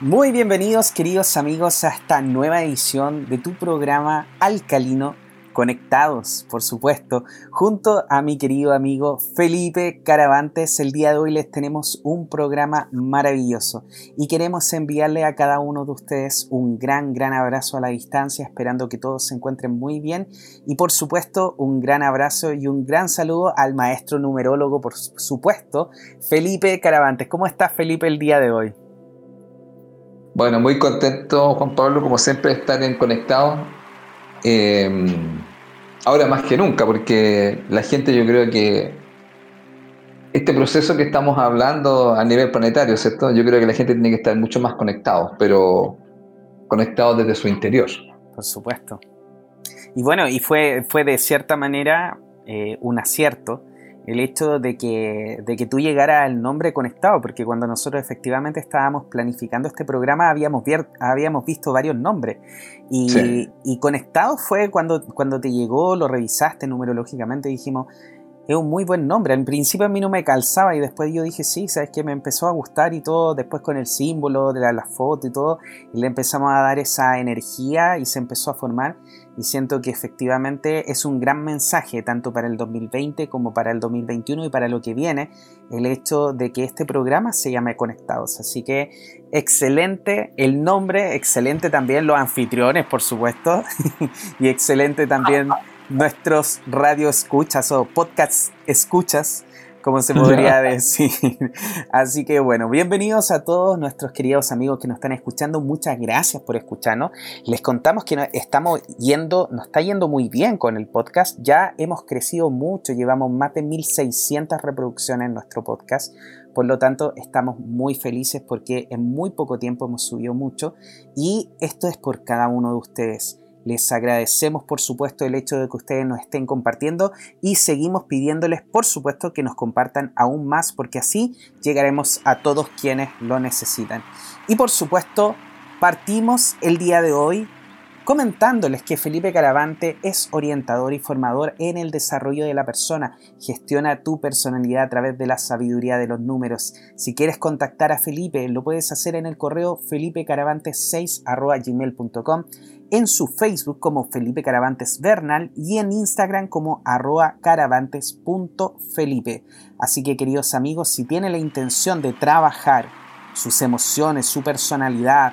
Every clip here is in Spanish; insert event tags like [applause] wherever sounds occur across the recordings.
Muy bienvenidos queridos amigos a esta nueva edición de tu programa Alcalino Conectados, por supuesto, junto a mi querido amigo Felipe Caravantes. El día de hoy les tenemos un programa maravilloso y queremos enviarle a cada uno de ustedes un gran, gran abrazo a la distancia, esperando que todos se encuentren muy bien y por supuesto un gran abrazo y un gran saludo al maestro numerólogo, por supuesto, Felipe Caravantes. ¿Cómo estás Felipe el día de hoy? Bueno, muy contento, Juan Pablo, como siempre, de estar en Conectado. Eh, ahora más que nunca, porque la gente yo creo que este proceso que estamos hablando a nivel planetario, ¿cierto? Yo creo que la gente tiene que estar mucho más conectados, pero conectados desde su interior. Por supuesto. Y bueno, y fue, fue de cierta manera eh, un acierto el hecho de que, de que tú llegaras al nombre conectado, porque cuando nosotros efectivamente estábamos planificando este programa habíamos, habíamos visto varios nombres. Y, y, conectado fue cuando, cuando te llegó, lo revisaste numerológicamente y dijimos, es un muy buen nombre. En principio a mí no me calzaba y después yo dije, sí, sabes que me empezó a gustar y todo, después con el símbolo de la, foto y todo, y le empezamos a dar esa energía y se empezó a formar. Y siento que efectivamente es un gran mensaje, tanto para el 2020 como para el 2021 y para lo que viene, el hecho de que este programa se llame Conectados. Así que excelente el nombre, excelente también los anfitriones, por supuesto, [laughs] y excelente también nuestros radio escuchas o podcast escuchas, como se [laughs] podría decir. [laughs] Así que bueno, bienvenidos a todos nuestros queridos amigos que nos están escuchando. Muchas gracias por escucharnos. Les contamos que estamos yendo, nos está yendo muy bien con el podcast. Ya hemos crecido mucho, llevamos más de 1600 reproducciones en nuestro podcast. Por lo tanto, estamos muy felices porque en muy poco tiempo hemos subido mucho y esto es por cada uno de ustedes. Les agradecemos por supuesto el hecho de que ustedes nos estén compartiendo y seguimos pidiéndoles por supuesto que nos compartan aún más porque así llegaremos a todos quienes lo necesitan. Y por supuesto partimos el día de hoy comentándoles que Felipe Caravante es orientador y formador en el desarrollo de la persona, gestiona tu personalidad a través de la sabiduría de los números. Si quieres contactar a Felipe, lo puedes hacer en el correo felipecaravante6.gmail.com, en su Facebook como Felipe Caravantes Bernal y en Instagram como arroba caravantes.felipe. Así que queridos amigos, si tienen la intención de trabajar sus emociones, su personalidad,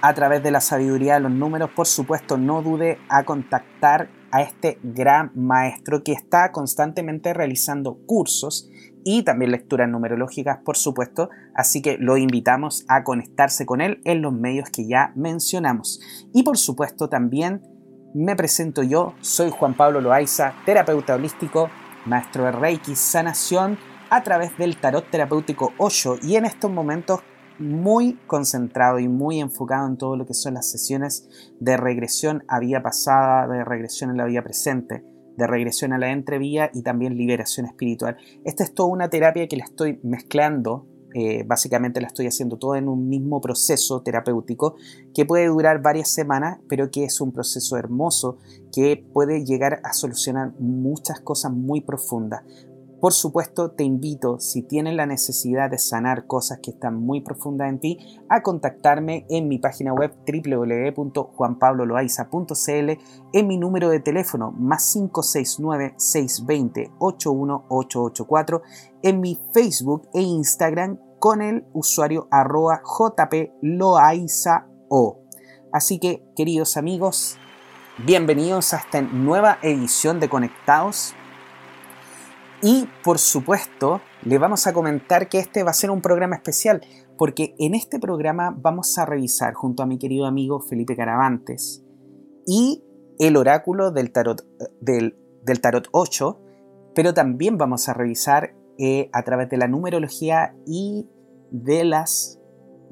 a través de la sabiduría de los números, por supuesto, no dude a contactar a este gran maestro que está constantemente realizando cursos y también lecturas numerológicas, por supuesto, así que lo invitamos a conectarse con él en los medios que ya mencionamos. Y por supuesto también me presento yo, soy Juan Pablo Loaiza, terapeuta holístico, maestro de Reiki, sanación a través del tarot terapéutico 8 y en estos momentos muy concentrado y muy enfocado en todo lo que son las sesiones de regresión a vía pasada, de regresión en la vía presente, de regresión a la entrevía y también liberación espiritual. Esta es toda una terapia que la estoy mezclando, eh, básicamente la estoy haciendo todo en un mismo proceso terapéutico que puede durar varias semanas, pero que es un proceso hermoso que puede llegar a solucionar muchas cosas muy profundas. Por supuesto, te invito, si tienes la necesidad de sanar cosas que están muy profundas en ti, a contactarme en mi página web www.juanpabloloaiza.cl, en mi número de teléfono más 569-620-81884, en mi Facebook e Instagram con el usuario arroba jploaizao. Así que, queridos amigos, bienvenidos a esta nueva edición de Conectados y por supuesto, le vamos a comentar que este va a ser un programa especial, porque en este programa vamos a revisar junto a mi querido amigo Felipe Caravantes y el oráculo del tarot, del, tarot 8, pero también vamos a revisar eh, a través de la numerología y de las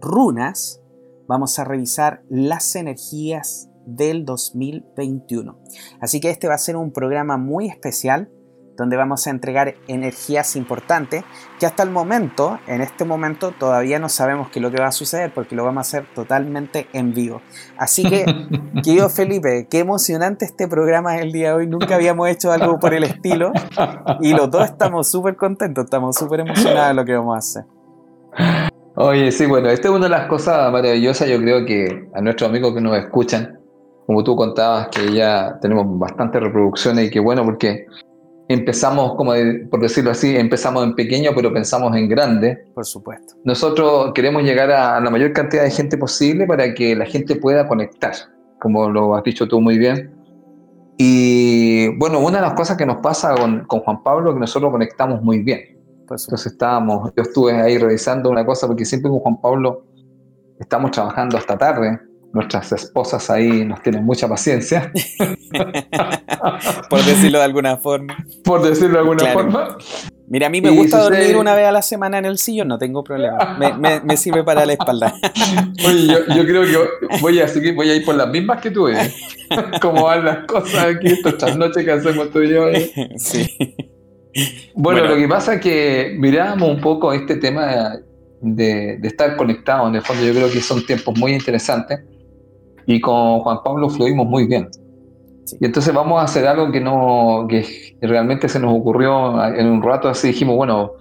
runas, vamos a revisar las energías del 2021. Así que este va a ser un programa muy especial donde vamos a entregar energías importantes que hasta el momento, en este momento, todavía no sabemos qué es lo que va a suceder porque lo vamos a hacer totalmente en vivo. Así que, [laughs] querido Felipe, qué emocionante este programa el día de hoy. Nunca habíamos hecho algo por el estilo y los dos estamos súper contentos, estamos súper emocionados de lo que vamos a hacer. Oye, sí, bueno, esta es una de las cosas maravillosas, yo creo que a nuestros amigos que nos escuchan, como tú contabas, que ya tenemos bastantes reproducciones y que bueno, porque empezamos, como por decirlo así, empezamos en pequeño, pero pensamos en grande. Por supuesto. Nosotros queremos llegar a la mayor cantidad de gente posible para que la gente pueda conectar, como lo has dicho tú muy bien. Y bueno, una de las cosas que nos pasa con, con Juan Pablo es que nosotros conectamos muy bien. Entonces estábamos, yo estuve ahí revisando una cosa, porque siempre con Juan Pablo estamos trabajando hasta tarde, nuestras esposas ahí nos tienen mucha paciencia. [laughs] Por decirlo de alguna forma. Por decirlo de alguna forma. Mira, a mí me gusta dormir una vez a la semana en el sillón, no tengo problema. Me, sirve para la espalda. [laughs] Oye, yo, creo que voy a, seguir, voy a ir por las mismas que tú, ¿eh? [laughs] Como van las cosas aquí, estas noches que hacemos tú y yo. ¿eh? Sí. Bueno, lo que pasa es que miramos un poco este tema de, estar conectados, en el fondo yo creo que son tiempos muy interesantes y con Juan Pablo fluimos muy bien. Y entonces vamos a hacer algo que no que realmente se nos ocurrió en un rato así dijimos, bueno,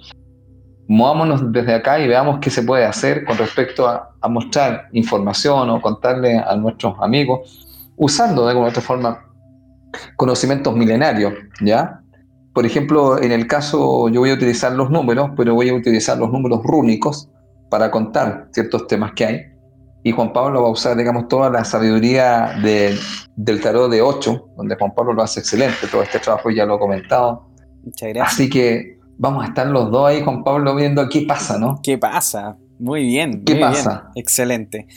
movámonos desde acá y veamos qué se puede hacer con respecto a, mostrar información o contarle a nuestros amigos, usando de alguna otra forma conocimientos milenarios, ¿ya? Por ejemplo, en el caso, yo voy a utilizar los números, pero voy a utilizar los números rúnicos para contar ciertos temas que hay. Y Juan Pablo va a usar, digamos, toda la sabiduría del tarot de 8, donde Juan Pablo lo hace excelente. Todo este trabajo ya lo he comentado. Muchas gracias. Así que vamos a estar los dos ahí, Juan Pablo, viendo qué pasa, ¿no? ¿Qué pasa? Muy bien. ¿Qué pasa? Excelente.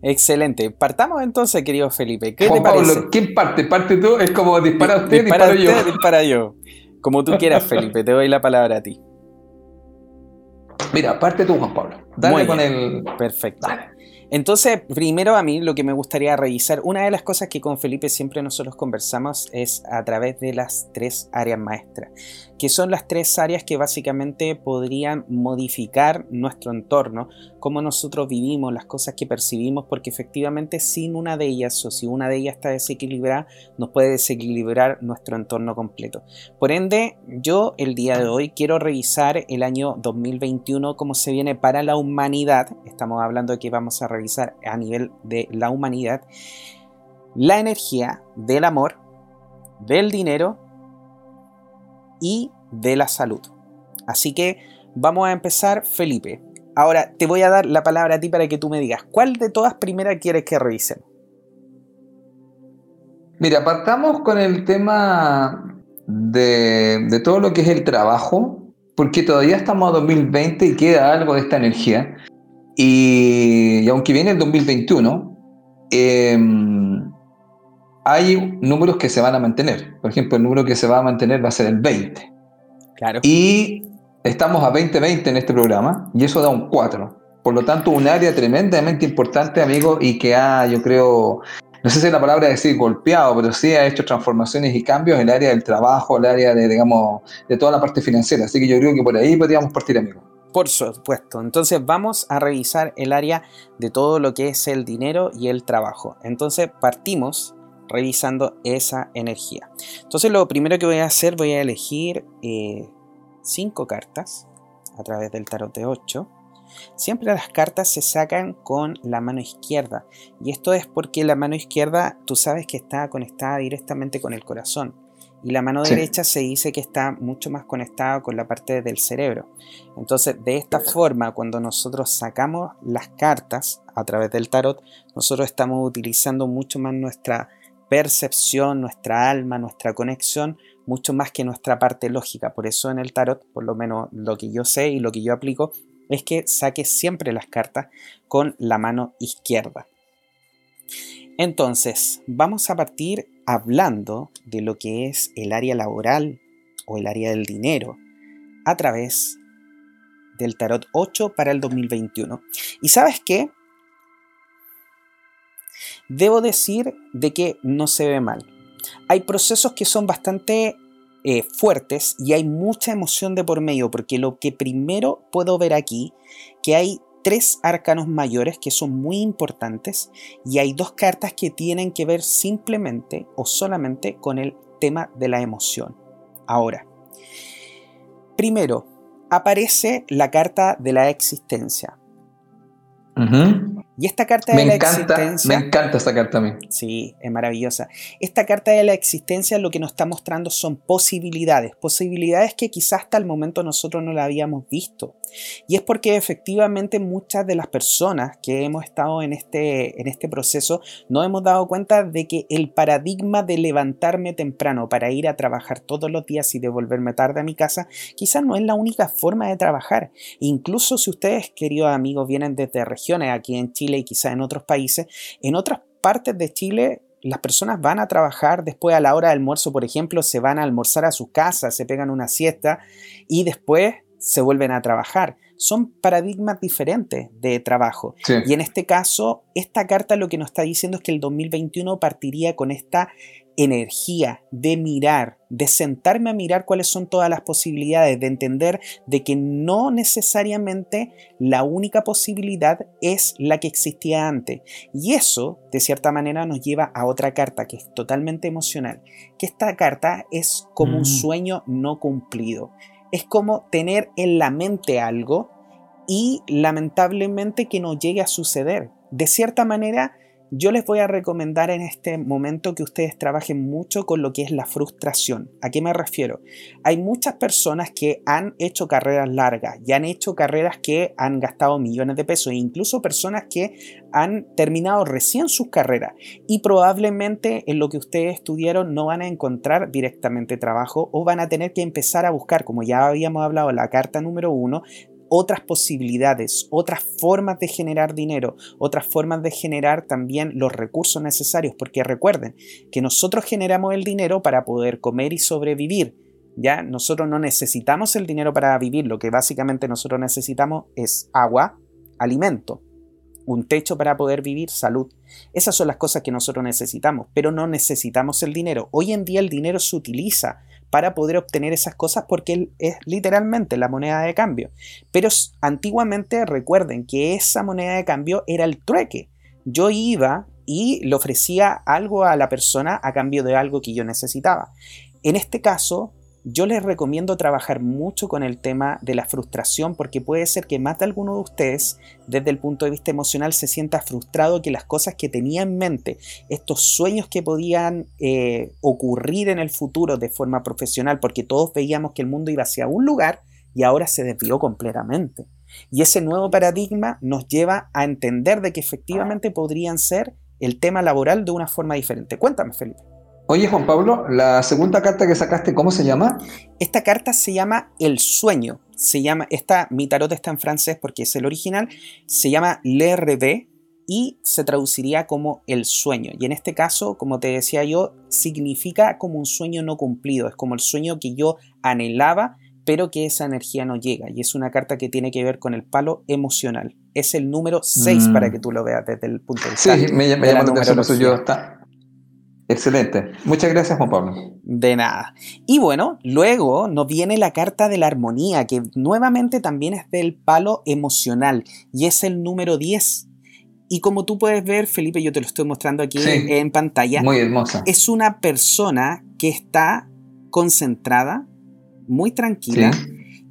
Excelente. Partamos entonces, querido Felipe. ¿Qué Juan Pablo, ¿quién parte? ¿Parte tú? Es como dispara usted, dispara usted, yo. Dispara yo. Como tú quieras, Felipe, te doy la palabra a ti. Mira, parte tú, Juan Pablo. Dale con el. Perfecto. Entonces, primero a mí lo que me gustaría revisar, una de las cosas que con Felipe siempre nosotros conversamos es a través de las tres áreas maestras, que son las tres áreas que básicamente podrían modificar nuestro entorno, cómo nosotros vivimos, las cosas que percibimos, porque efectivamente sin una de ellas o si una de ellas está desequilibrada, nos puede desequilibrar nuestro entorno completo. Por ende, yo el día de hoy quiero revisar el año 2021, cómo se viene para la humanidad, estamos hablando de que vamos a revisar a nivel de la humanidad la energía del amor, del dinero y de la salud. Así que vamos a empezar, Felipe. Ahora te voy a dar la palabra a ti para que tú me digas, ¿cuál de todas primeras quieres que revisemos? Mira, partamos con el tema de, de, todo lo que es el trabajo, porque todavía estamos a 2020 y queda algo de esta energía. Y, aunque viene el 2021, em, hay números que se van a mantener. Por ejemplo, el número que se va a mantener va a ser el 20. Claro. Y estamos a 2020 en este programa y eso da un 4. Por lo tanto, un área tremendamente importante, amigo, y que ha, yo creo, no sé si es la palabra decir golpeado, pero sí ha hecho transformaciones y cambios en el área del trabajo, el área de, digamos, de toda la parte financiera. Así que yo creo que por ahí podríamos partir, amigo. Por supuesto. Entonces vamos a revisar el área de todo lo que es el dinero y el trabajo. Entonces partimos revisando esa energía. Entonces lo primero que voy a hacer, voy a elegir eh, cinco cartas a través del tarot de 8. Siempre las cartas se sacan con la mano izquierda. Y esto es porque la mano izquierda tú sabes que está conectada directamente con el corazón y la mano derecha se dice que está mucho más conectada con la parte del cerebro. Entonces, de esta forma, cuando nosotros sacamos las cartas a través del tarot, nosotros estamos utilizando mucho más nuestra percepción, nuestra alma, nuestra conexión, mucho más que nuestra parte lógica. Por eso en el tarot, por lo menos lo que yo sé y lo que yo aplico, es que saque siempre las cartas con la mano izquierda. Entonces, vamos a partir hablando de lo que es el área laboral o el área del dinero a través del tarot 8 para el 2021. ¿Y sabes qué? Debo decir de que no se ve mal. Hay procesos que son bastante eh, fuertes y hay mucha emoción de por medio, porque lo que primero puedo ver aquí, que hay tres arcanos mayores que son muy importantes y hay dos cartas que tienen que ver simplemente o solamente con el tema de la emoción. Ahora, primero, aparece la carta de la existencia. Y esta carta de me la encanta, existencia. Me encanta esta carta a mí. Sí, es maravillosa. Esta carta de la existencia lo que nos está mostrando son posibilidades, posibilidades que quizás hasta el momento nosotros no la habíamos visto. Y es porque efectivamente muchas de las personas que hemos estado en este, en este proceso no hemos dado cuenta de que el paradigma de levantarme temprano para ir a trabajar todos los días y devolverme tarde a mi casa, quizás no es la única forma de trabajar. Incluso si ustedes, queridos amigos, vienen desde regiones aquí en Chile y quizás en otros países, en otras partes de Chile las personas van a trabajar después a la hora del almuerzo, por ejemplo, se van a almorzar a sus casas, se pegan una siesta y después se vuelven a trabajar. Son paradigmas diferentes de trabajo. Y en este caso, esta carta lo que nos está diciendo es que el 2021 partiría con esta energía de mirar, de sentarme a mirar cuáles son todas las posibilidades, de entender de que no necesariamente la única posibilidad es la que existía antes. Y eso, de cierta manera, nos lleva a otra carta que es totalmente emocional, que esta carta es como un mm. sueño no cumplido es como tener en la mente algo y lamentablemente que no llegue a suceder. De cierta manera, yo les voy a recomendar en este momento que ustedes trabajen mucho con lo que es la frustración. ¿A qué me refiero? Hay muchas personas que han hecho carreras largas y han hecho carreras que han gastado millones de pesos e incluso personas que han terminado recién sus carreras y probablemente en lo que ustedes estudiaron no van a encontrar directamente trabajo o van a tener que empezar a buscar, como ya habíamos hablado en la carta número uno, otras posibilidades, otras formas de generar dinero, otras formas de generar también los recursos necesarios, porque recuerden que nosotros generamos el dinero para poder comer y sobrevivir. Ya nosotros no necesitamos el dinero para vivir, lo que básicamente nosotros necesitamos es agua, alimento, un techo para poder vivir, salud. Esas son las cosas que nosotros necesitamos, pero no necesitamos el dinero. Hoy en día el dinero se utiliza para poder obtener esas cosas porque es literalmente la moneda de cambio. Pero antiguamente recuerden que esa moneda de cambio era el trueque. Yo iba y le ofrecía algo a la persona a cambio de algo que yo necesitaba. En este caso, yo les recomiendo trabajar mucho con el tema de la frustración porque puede ser que más de alguno de ustedes desde el punto de vista emocional se sienta frustrado que las cosas que tenía en mente, estos sueños que podían eh, ocurrir en el futuro de forma profesional porque todos veíamos que el mundo iba hacia un lugar y ahora se desvió completamente. Y ese nuevo paradigma nos lleva a entender de que efectivamente podrían ser el tema laboral de una forma diferente. Cuéntame, Felipe. Oye, Juan Pablo, la segunda carta que sacaste, ¿cómo se llama? Esta carta se llama El Sueño. Se llama, esta, mi tarot está en francés porque es el original. Se llama Le Rêve y se traduciría como el sueño. Y en este caso, como te decía yo, significa como un sueño no cumplido. Es como el sueño que yo anhelaba, pero que esa energía no llega. Y es una carta que tiene que ver con el palo emocional. Es el número 6 mm. para que tú lo veas desde el punto de vista. Sí, me, me llama la atención. Yo está, Excelente. Muchas gracias, Juan Pablo. De nada. Y bueno, luego nos viene la carta de la armonía, que nuevamente también es del palo emocional y es el número 10. Y como tú puedes ver, Felipe, yo te lo estoy mostrando aquí en pantalla. Muy hermosa. Es una persona que está concentrada, muy tranquila.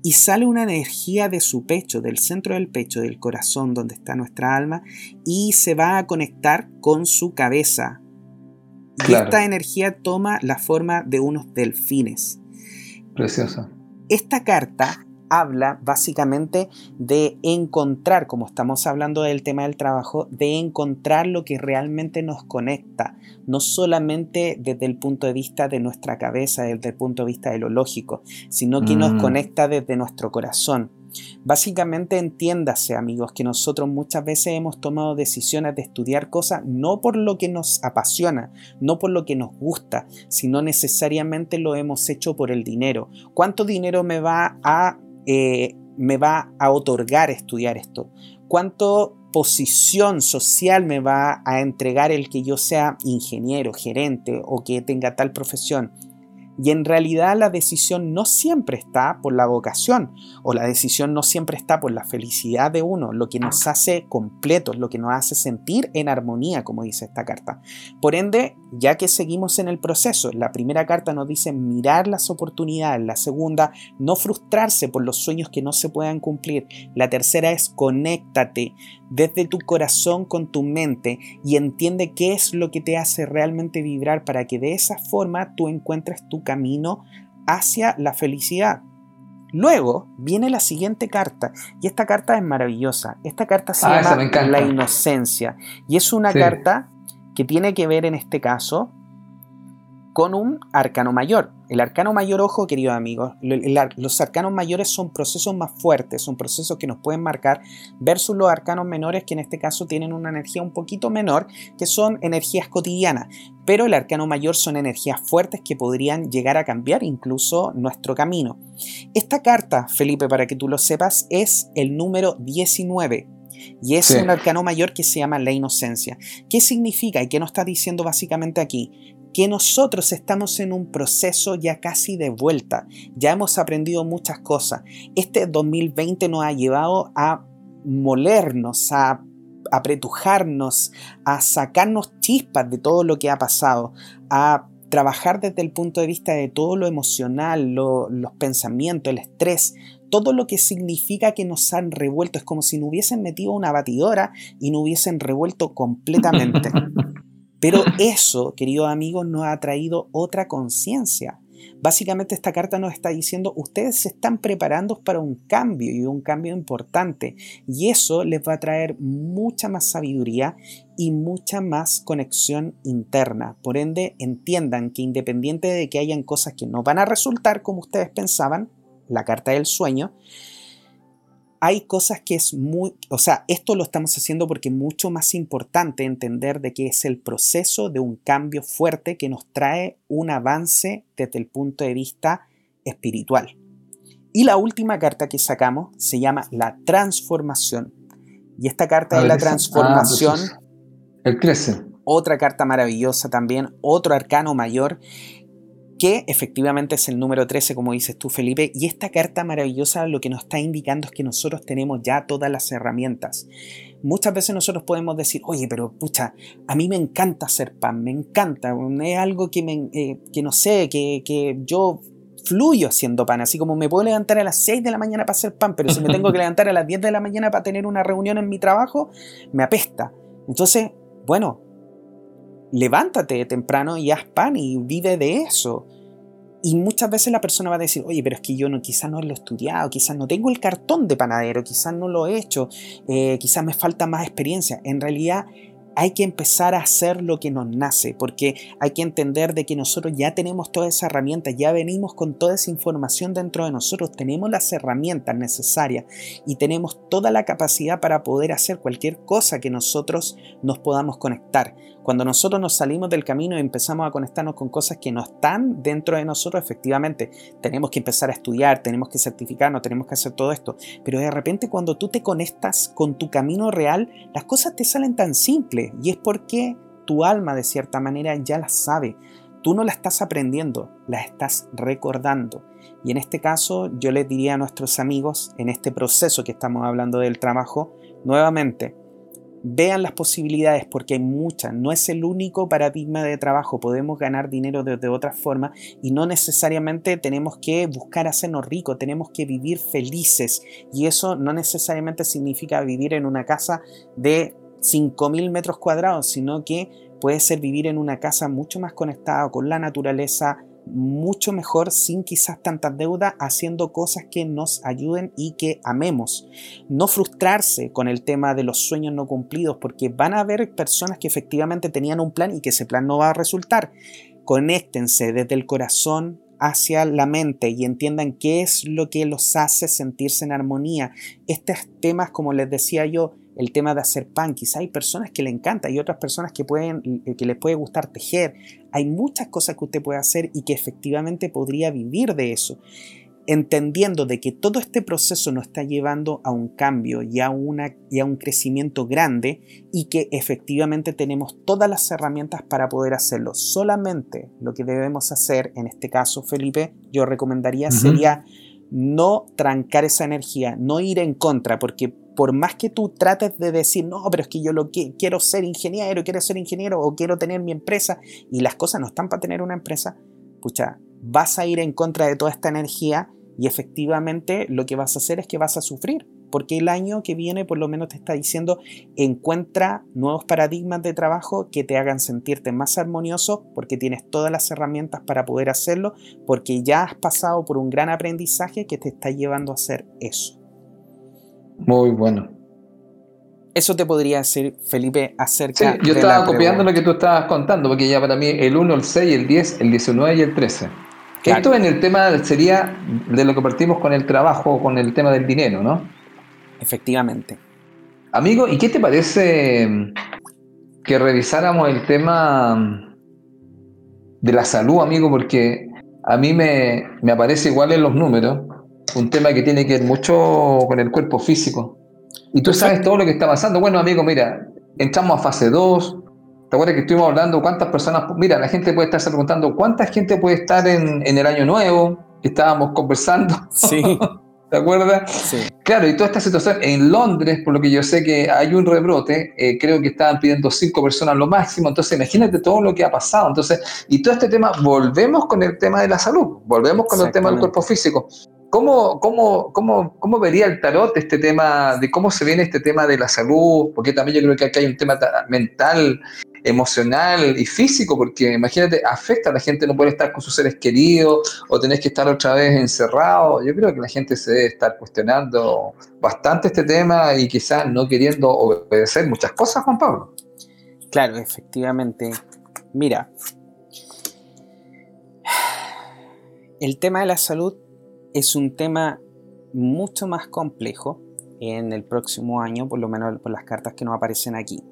Y sale una energía de su pecho, del centro del pecho, del corazón donde está nuestra alma, y se va a conectar con su cabeza, y esta energía toma la forma de unos delfines. Preciosa. Esta carta habla básicamente de encontrar, como estamos hablando del tema del trabajo, de encontrar lo que realmente nos conecta, no solamente desde el punto de vista de nuestra cabeza, desde el punto de vista de lo lógico, sino que nos mm. conecta desde nuestro corazón. Básicamente entiéndase amigos que nosotros muchas veces hemos tomado decisiones de estudiar cosas no por lo que nos apasiona, no por lo que nos gusta, sino necesariamente lo hemos hecho por el dinero. ¿Cuánto dinero me va a, eh, me va a otorgar estudiar esto? ¿Cuánto posición social me va a entregar el que yo sea ingeniero, gerente o que tenga tal profesión? Y en realidad la decisión no siempre está por la vocación o la decisión no siempre está por la felicidad de uno, lo que nos hace completos, lo que nos hace sentir en armonía, como dice esta carta. Por ende, ya que seguimos en el proceso, la primera carta nos dice mirar las oportunidades, la segunda, no frustrarse por los sueños que no se puedan cumplir, la tercera es conéctate desde tu corazón con tu mente y entiende qué es lo que te hace realmente vibrar para que de esa forma tú encuentres tu camino hacia la felicidad. Luego viene la siguiente carta y esta carta es maravillosa. Esta carta se ah, llama La Inocencia y es una carta que tiene que ver en este caso con un arcano mayor. El arcano mayor, ojo, queridos amigos, los arcanos mayores son procesos más fuertes, son procesos que nos pueden marcar versus los arcanos menores que en este caso tienen una energía un poquito menor, que son energías cotidianas. Pero el arcano mayor son energías fuertes que podrían llegar a cambiar incluso nuestro camino. Esta carta, Felipe, para que tú lo sepas, es el número 19. Y es un arcano mayor que se llama la inocencia. ¿Qué significa y qué nos está diciendo básicamente aquí? que nosotros estamos en un proceso ya casi de vuelta. Ya hemos aprendido muchas cosas. Este 2020 nos ha llevado a molernos, a apretujarnos, a sacarnos chispas de todo lo que ha pasado, a trabajar desde el punto de vista de todo lo emocional, los pensamientos, el estrés, todo lo que significa que nos han revuelto. Es como si nos hubiesen metido una batidora y nos hubiesen revuelto completamente. [laughs] Pero eso, queridos amigos, nos ha traído otra conciencia. Básicamente esta carta nos está diciendo, ustedes se están preparando para un cambio y un cambio importante. Y eso les va a traer mucha más sabiduría y mucha más conexión interna. Por ende, entiendan que independiente de que hayan cosas que no van a resultar como ustedes pensaban, la carta del sueño, hay cosas que es muy, o sea, esto lo estamos haciendo porque es mucho más importante entender de que es el proceso de un cambio fuerte que nos trae un avance desde el punto de vista espiritual. Y la última carta que sacamos se llama la transformación. Y esta carta de la transformación... Ah, el crece. Otra carta maravillosa también, otro arcano mayor que efectivamente es el número 13, como dices tú, Felipe, y esta carta maravillosa lo que nos está indicando es que nosotros tenemos ya todas las herramientas. Muchas veces nosotros podemos decir, oye, pero pucha, a mí me encanta hacer pan, me encanta, es algo que, me, eh, que no sé, que, que yo fluyo haciendo pan, así como me puedo levantar a las 6 de la mañana para hacer pan, pero si me tengo que [laughs] levantar a las 10 de la mañana para tener una reunión en mi trabajo, me apesta. Entonces, bueno, levántate temprano y haz pan y vive de eso. Y muchas veces la persona va a decir, oye, pero es que yo no, quizás no lo he estudiado, quizás no tengo el cartón de panadero, quizás no lo he hecho, eh, quizás me falta más experiencia. En realidad hay que empezar a hacer lo que nos nace, porque hay que entender de que nosotros ya tenemos todas esas herramientas, ya venimos con toda esa información dentro de nosotros, tenemos las herramientas necesarias y tenemos toda la capacidad para poder hacer cualquier cosa que nosotros nos podamos conectar. Cuando nosotros nos salimos del camino y empezamos a conectarnos con cosas que no están dentro de nosotros, efectivamente, tenemos que empezar a estudiar, tenemos que certificarnos, tenemos que hacer todo esto, pero de repente cuando tú te conectas con tu camino real, las cosas te salen tan simples y es porque tu alma de cierta manera ya la sabe. Tú no la estás aprendiendo, la estás recordando. Y en este caso yo les diría a nuestros amigos, en este proceso que estamos hablando del trabajo, nuevamente, vean las posibilidades porque hay muchas, no es el único paradigma de trabajo, podemos ganar dinero de, de otra forma y no necesariamente tenemos que buscar hacernos ricos, tenemos que vivir felices y eso no necesariamente significa vivir en una casa de 5.000 metros cuadrados, sino que puede ser vivir en una casa mucho más conectada con la naturaleza, mucho mejor sin quizás tantas deudas, haciendo cosas que nos ayuden y que amemos. No frustrarse con el tema de los sueños no cumplidos, porque van a haber personas que efectivamente tenían un plan y que ese plan no va a resultar. Conéctense desde el corazón hacia la mente y entiendan qué es lo que los hace sentirse en armonía. Estos temas, como les decía yo, el tema de hacer pan. Quizá hay personas que le encanta y otras personas que, pueden, eh, que les puede gustar tejer. Hay muchas cosas que usted puede hacer y que efectivamente podría vivir de eso. entendiendo de que todo este proceso nos está llevando a un cambio y a, una, y a un crecimiento grande y que efectivamente tenemos todas las herramientas para poder hacerlo. Solamente lo que debemos hacer, en este caso, Felipe, yo recomendaría sería no trancar esa energía, no ir en contra, porque por más que tú trates de decir, no, pero es que yo lo quiero ser ingeniero, quiero ser ingeniero o quiero tener mi empresa y las cosas no están para tener una empresa, pucha, vas a ir en contra de toda esta energía y efectivamente lo que vas a hacer es que vas a sufrir, porque el año que viene por lo menos te está diciendo encuentra nuevos paradigmas de trabajo que te hagan sentirte más armonioso, porque tienes todas las herramientas para poder hacerlo, porque ya has pasado por un gran aprendizaje que te está llevando a hacer eso. Muy bueno. Eso te podría decir, Felipe, acerca sí, yo estaba copiando lo que tú estabas contando, porque ya para mí el 1, el 6, el 10, el 19 y el 13. Esto en el tema sería de lo que partimos con el trabajo, con el tema del dinero, ¿no? Efectivamente. Amigo, ¿y qué te parece que revisáramos el tema de la salud, amigo? Porque a mí me, me aparece igual en los números un tema que tiene que ver mucho con el cuerpo físico. Y tú sabes todo lo que está pasando. Bueno, amigo, mira, entramos a fase 2, ¿Te acuerdas que estuvimos hablando cuántas personas? Mira, la gente puede estarse preguntando cuánta gente puede estar en, el año nuevo, estábamos conversando. Sí. [laughs] ¿Te acuerdas? Sí. Claro, y toda esta situación en Londres, por lo que yo sé que hay un rebrote, eh, creo que estaban pidiendo cinco personas lo máximo, entonces imagínate todo lo que ha pasado. Entonces, y todo este tema, volvemos con el tema de la salud, volvemos con el tema del cuerpo físico. ¿Cómo, cómo, cómo, cómo vería el tarot este tema, de cómo se viene este tema de la salud? Porque también yo creo que acá hay un tema mental emocional y físico, porque imagínate, afecta a la gente no puede estar con sus seres queridos o tenés que estar otra vez encerrado. Yo creo que la gente se debe estar cuestionando bastante este tema y quizás no queriendo obedecer muchas cosas, Juan Pablo. Claro, efectivamente. Mira, el tema de la salud es un tema mucho más complejo en el próximo año, por lo menos por las cartas que nos aparecen aquí.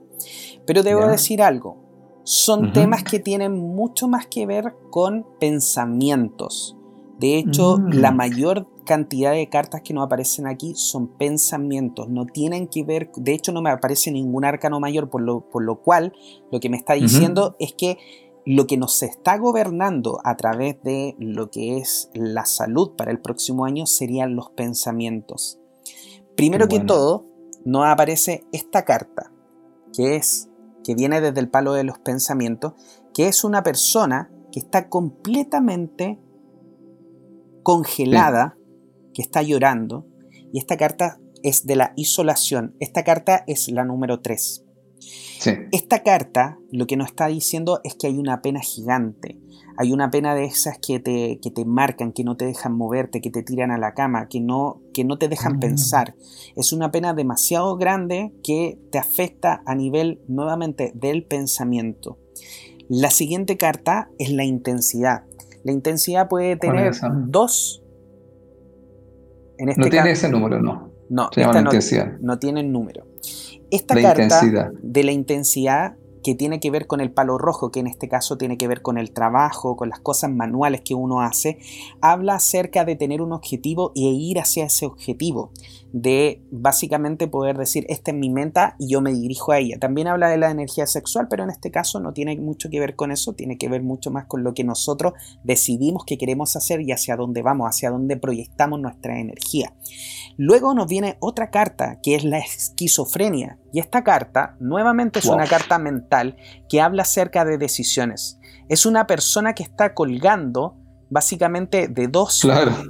Pero debo decir algo, son temas que tienen mucho más que ver con pensamientos. De hecho, mm. la mayor cantidad de cartas que nos aparecen aquí son pensamientos, no tienen que ver, de hecho no me aparece ningún arcano mayor, por lo, por lo cual lo que me está diciendo es que lo que nos está gobernando a través de lo que es la salud para el próximo año serían los pensamientos. Primero que todo, nos aparece esta carta, que es que viene desde el palo de los pensamientos, que es una persona que está completamente congelada, que está llorando, y esta carta es de la isolación. Esta carta es la número 3. Esta carta lo que nos está diciendo es que hay una pena gigante, hay una pena de esas que te, que te marcan, que no te dejan moverte, que te tiran a la cama, que no, que no te dejan ah. pensar. Es una pena demasiado grande que te afecta a nivel nuevamente del pensamiento. La siguiente carta es la intensidad. La intensidad puede tener dos. En este no tiene ese número, no. No, esta no, no, tiene número. Esta carta de la intensidad que tiene que ver con el palo rojo, que en este caso tiene que ver con el trabajo, con las cosas manuales que uno hace, habla acerca de tener un objetivo e ir hacia ese objetivo, de básicamente poder decir, esta es mi meta y yo me dirijo a ella. También habla de la energía sexual, pero en este caso no tiene mucho que ver con eso, tiene que ver mucho más con lo que nosotros decidimos que queremos hacer y hacia dónde vamos, hacia dónde proyectamos nuestra energía. Luego nos viene otra carta, que es la esquizofrenia. Y esta carta, nuevamente, es una carta mental que habla acerca de decisiones. Es una persona que está colgando básicamente de dos,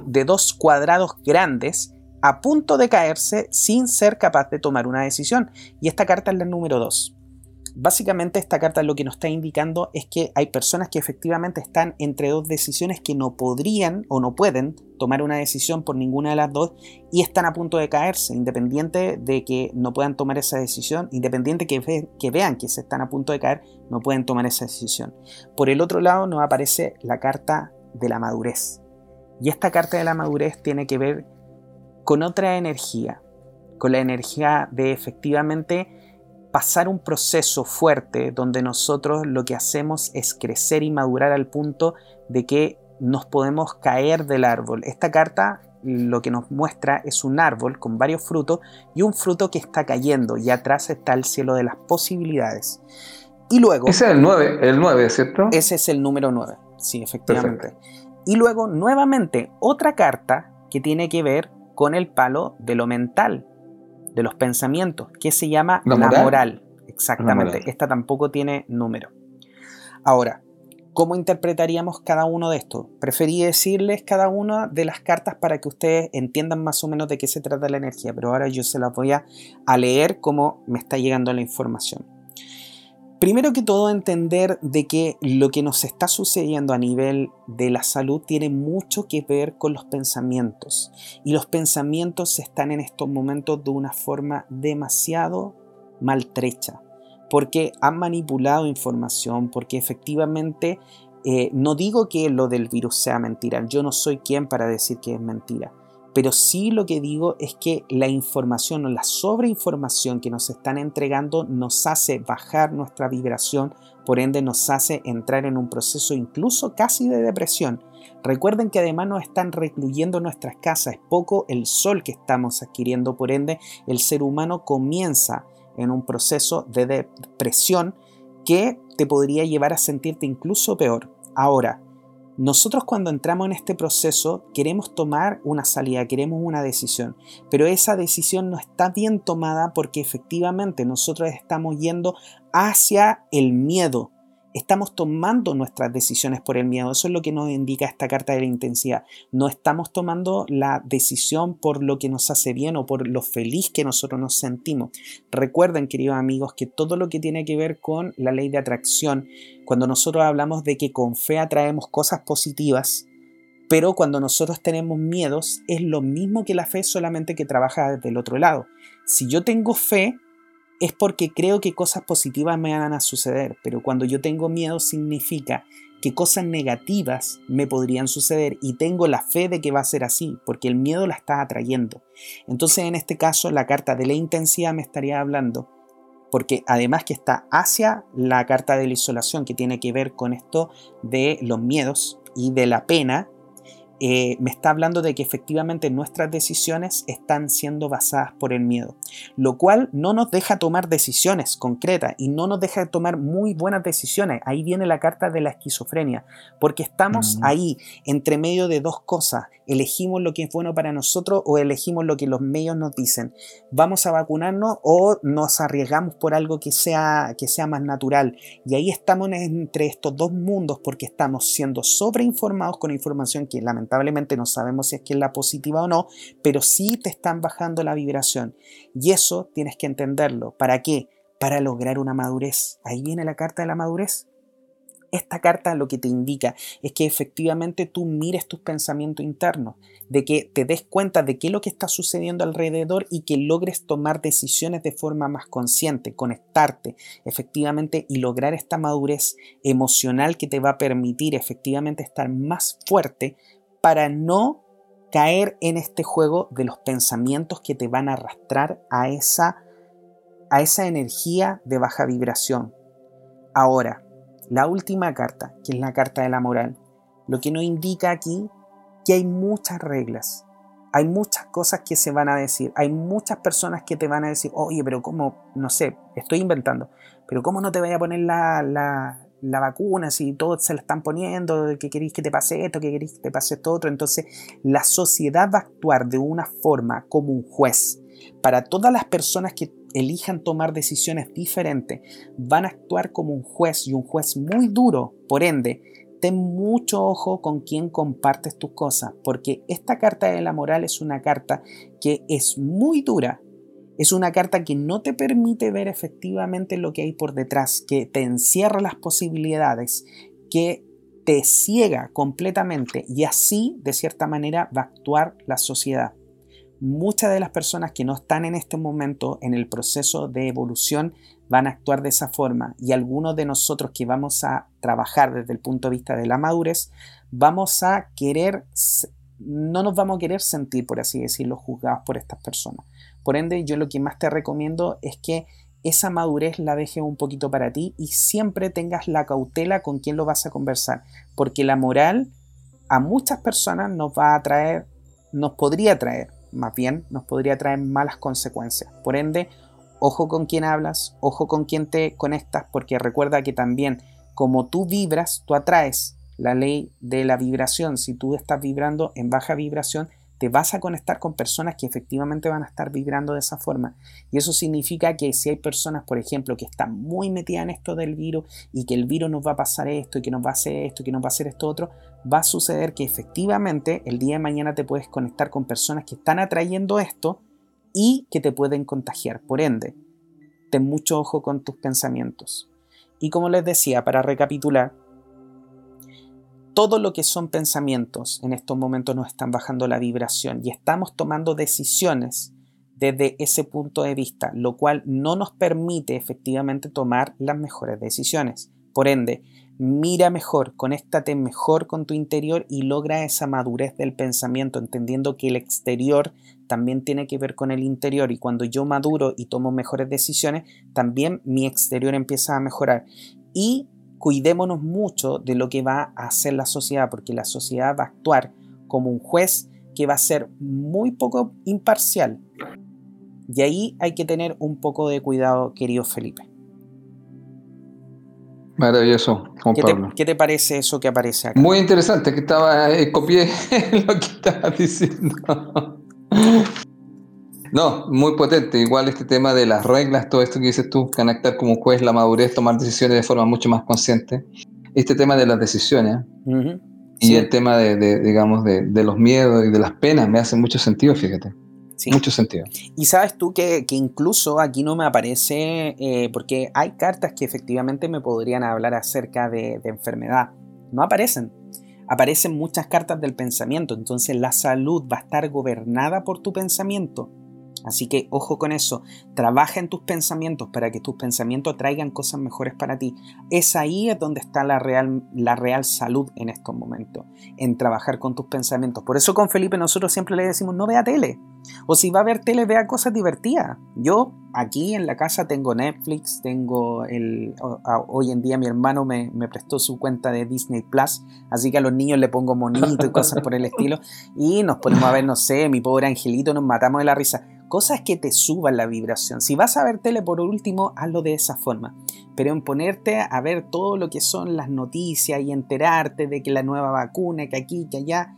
de dos cuadrados grandes a punto de caerse sin ser capaz de tomar una decisión. Y esta carta es la número 2. Básicamente esta carta lo que nos está indicando es que hay personas que efectivamente están entre dos decisiones que no podrían o no pueden tomar una decisión por ninguna de las dos y están a punto de caerse, independiente de que no puedan tomar esa decisión, independiente que, que vean que se están a punto de caer, no pueden tomar esa decisión. Por el otro lado nos aparece la carta de la madurez. Y esta carta de la madurez tiene que ver con otra energía, con la energía de efectivamente pasar un proceso fuerte donde nosotros lo que hacemos es crecer y madurar al punto de que nos podemos caer del árbol. Esta carta lo que nos muestra es un árbol con varios frutos y un fruto que está cayendo y atrás está el cielo de las posibilidades. Y luego... Ese es el 9, el 9, ¿cierto? Ese es el número 9, sí, efectivamente. Y luego, nuevamente, otra carta que tiene que ver con el palo de lo mental, de los pensamientos, que se llama la moral. Exactamente, esta tampoco tiene número. Ahora, ¿cómo interpretaríamos cada uno de estos? Preferí decirles cada una de las cartas para que ustedes entiendan más o menos de qué se trata la energía, pero ahora yo se las voy a, a leer como me está llegando la información. Primero que todo, entender de que lo que nos está sucediendo a nivel de la salud tiene mucho que ver con los pensamientos. Y los pensamientos están en estos momentos de una forma demasiado maltrecha. Porque han manipulado información, porque efectivamente eh, no digo que lo del virus sea mentira. Yo no soy quien para decir que es mentira pero sí lo que digo es que la información o la sobreinformación que nos están entregando nos hace bajar nuestra vibración, por ende nos hace entrar en un proceso incluso casi de depresión. Recuerden que además nos están recluyendo nuestras casas, es poco el sol que estamos adquiriendo, por ende el ser humano comienza en un proceso de depresión que te podría llevar a sentirte incluso peor. Ahora, nosotros cuando entramos en este proceso queremos tomar una salida, queremos una decisión, pero esa decisión no está bien tomada porque efectivamente nosotros estamos yendo hacia el miedo, estamos tomando nuestras decisiones por el miedo. Eso es lo que nos indica esta carta de la intensidad. No estamos tomando la decisión por lo que nos hace bien o por lo feliz que nosotros nos sentimos. Recuerden, queridos amigos, que todo lo que tiene que ver con la ley de atracción, cuando nosotros hablamos de que con fe atraemos cosas positivas, pero cuando nosotros tenemos miedos, es lo mismo que la fe, solamente que trabaja desde el otro lado. Si yo tengo fe, es porque creo que cosas positivas me van a suceder, pero cuando yo tengo miedo significa que cosas negativas me podrían suceder y tengo la fe de que va a ser así, porque el miedo la está atrayendo. Entonces en este caso la carta de la intensidad me estaría hablando, porque además que está hacia la carta de la isolación que tiene que ver con esto de los miedos y de la pena, eh, me está hablando de que efectivamente nuestras decisiones están siendo basadas por el miedo, lo cual no nos deja tomar decisiones concretas y no nos deja tomar muy buenas decisiones. Ahí viene la carta de la esquizofrenia, porque estamos ahí entre medio de dos cosas. Elegimos lo que es bueno para nosotros o elegimos lo que los medios nos dicen. Vamos a vacunarnos o nos arriesgamos por algo que sea, que sea más natural. Y ahí estamos entre estos dos mundos porque estamos siendo sobreinformados con información que lamentablemente lamentablemente no sabemos si es que es la positiva o no, pero sí te están bajando la vibración. Y eso tienes que entenderlo. ¿Para qué? Para lograr una madurez. Ahí viene la carta de la madurez. Esta carta lo que te indica es que efectivamente tú mires tus pensamientos internos, de que te des cuenta de qué es lo que está sucediendo alrededor y que logres tomar decisiones de forma más consciente, conectarte efectivamente y lograr esta madurez emocional que te va a permitir efectivamente estar más fuerte para no caer en este juego de los pensamientos que te van a arrastrar a esa, a esa energía de baja vibración. Ahora, la última carta, que es la carta de la moral, lo que nos indica aquí que hay muchas reglas, hay muchas cosas que se van a decir, hay muchas personas que te van a decir, oye, pero ¿cómo? No sé, estoy inventando, pero ¿cómo no te vaya a poner la, la vacuna, si todos se la están poniendo, que queréis que te pase esto, que queréis que te pase esto otro. Entonces, la sociedad va a actuar de una forma como un juez. Para todas las personas que elijan tomar decisiones diferentes, van a actuar como un juez y un juez muy duro. Por ende, ten mucho ojo con quién compartes tus cosas, porque esta carta de la moral es una carta que es muy dura, es una carta que no te permite ver efectivamente lo que hay por detrás, que te encierra las posibilidades, que te ciega completamente y así, de cierta manera, va a actuar la sociedad. Muchas de las personas que no están en este momento en el proceso de evolución van a actuar de esa forma y algunos de nosotros que vamos a trabajar desde el punto de vista de la madurez, vamos a querer, no nos vamos a querer sentir, por así decirlo, juzgados por estas personas. Por ende, yo lo que más te recomiendo es que esa madurez la dejes un poquito para ti y siempre tengas la cautela con quién lo vas a conversar, porque la moral a muchas personas nos va a traer, nos podría traer, más bien, nos podría traer malas consecuencias. Por ende, ojo con quién hablas, ojo con quién te conectas, porque recuerda que también como tú vibras, tú atraes la ley de la vibración. Si tú estás vibrando en baja vibración, te vas a conectar con personas que efectivamente van a estar vibrando de esa forma. Y eso significa que si hay personas, por ejemplo, que están muy metidas en esto del virus y que el virus nos va a pasar esto y que nos va a hacer esto y que nos va a hacer esto otro, va a suceder que efectivamente el día de mañana te puedes conectar con personas que están atrayendo esto y que te pueden contagiar. Por ende, ten mucho ojo con tus pensamientos. Y como les decía, para recapitular, todo lo que son pensamientos en estos momentos nos están bajando la vibración y estamos tomando decisiones desde ese punto de vista, lo cual no nos permite efectivamente tomar las mejores decisiones. Por ende, mira mejor, conéctate mejor con tu interior y logra esa madurez del pensamiento, entendiendo que el exterior también tiene que ver con el interior y cuando yo maduro y tomo mejores decisiones, también mi exterior empieza a mejorar. Y cuidémonos mucho de lo que va a hacer la sociedad, porque la sociedad va a actuar como un juez que va a ser muy poco imparcial. Y ahí hay que tener un poco de cuidado, querido Felipe. Maravilloso, Juan ¿Qué Pablo. Te, ¿Qué te parece eso que aparece acá? Muy interesante, que estaba, eh, copié [laughs] lo que estabas diciendo. No, muy potente. Igual este tema de las reglas, todo esto que dices tú, conectar como juez la madurez, tomar decisiones de forma mucho más consciente. Este tema de las decisiones y el tema de, digamos, de, los miedos y de las penas me hace mucho sentido, fíjate. Mucho sentido. Y sabes tú que, incluso aquí no me aparece, eh, porque hay cartas que efectivamente me podrían hablar acerca de enfermedad. No aparecen aparecen muchas cartas del pensamiento, entonces la salud va a estar gobernada por tu pensamiento. Así que ojo con eso, trabaja en tus pensamientos para que tus pensamientos traigan cosas mejores para ti. Es ahí es donde está la real, la real salud en estos momentos, en trabajar con tus pensamientos. Por eso con Felipe nosotros siempre le decimos no vea tele. O si va a ver tele, vea cosas divertidas. Yo aquí en la casa tengo Netflix, tengo el... Hoy en día mi hermano me, prestó su cuenta de Disney Plus, así que a los niños le pongo monito y cosas por el estilo. Y nos ponemos a ver, no sé, mi pobre angelito, nos matamos de la risa cosas que te suban la vibración. Si vas a ver tele por último, hazlo de esa forma. Pero en ponerte a ver todo lo que son las noticias y enterarte de que la nueva vacuna, que aquí, que allá,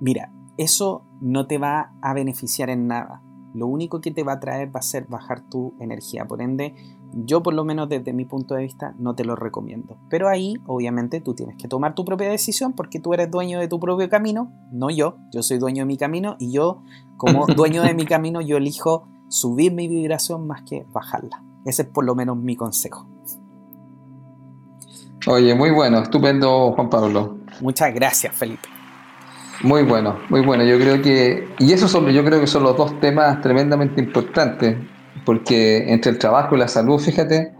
mira, eso no te va a beneficiar en nada. Lo único que te va a traer va a ser bajar tu energía. Por ende, yo por lo menos desde mi punto de vista no te lo recomiendo. Pero ahí obviamente tú tienes que tomar tu propia decisión porque tú eres dueño de tu propio camino, no yo. Yo soy dueño de mi camino y yo como [laughs] dueño de mi camino yo elijo subir mi vibración más que bajarla. Ese es por lo menos mi consejo. Oye, muy bueno, estupendo Juan Pablo. Muchas gracias Felipe. Muy bueno, muy bueno. Yo creo que, y esos son, yo creo que son los dos temas tremendamente importantes porque entre el trabajo y la salud, fíjate,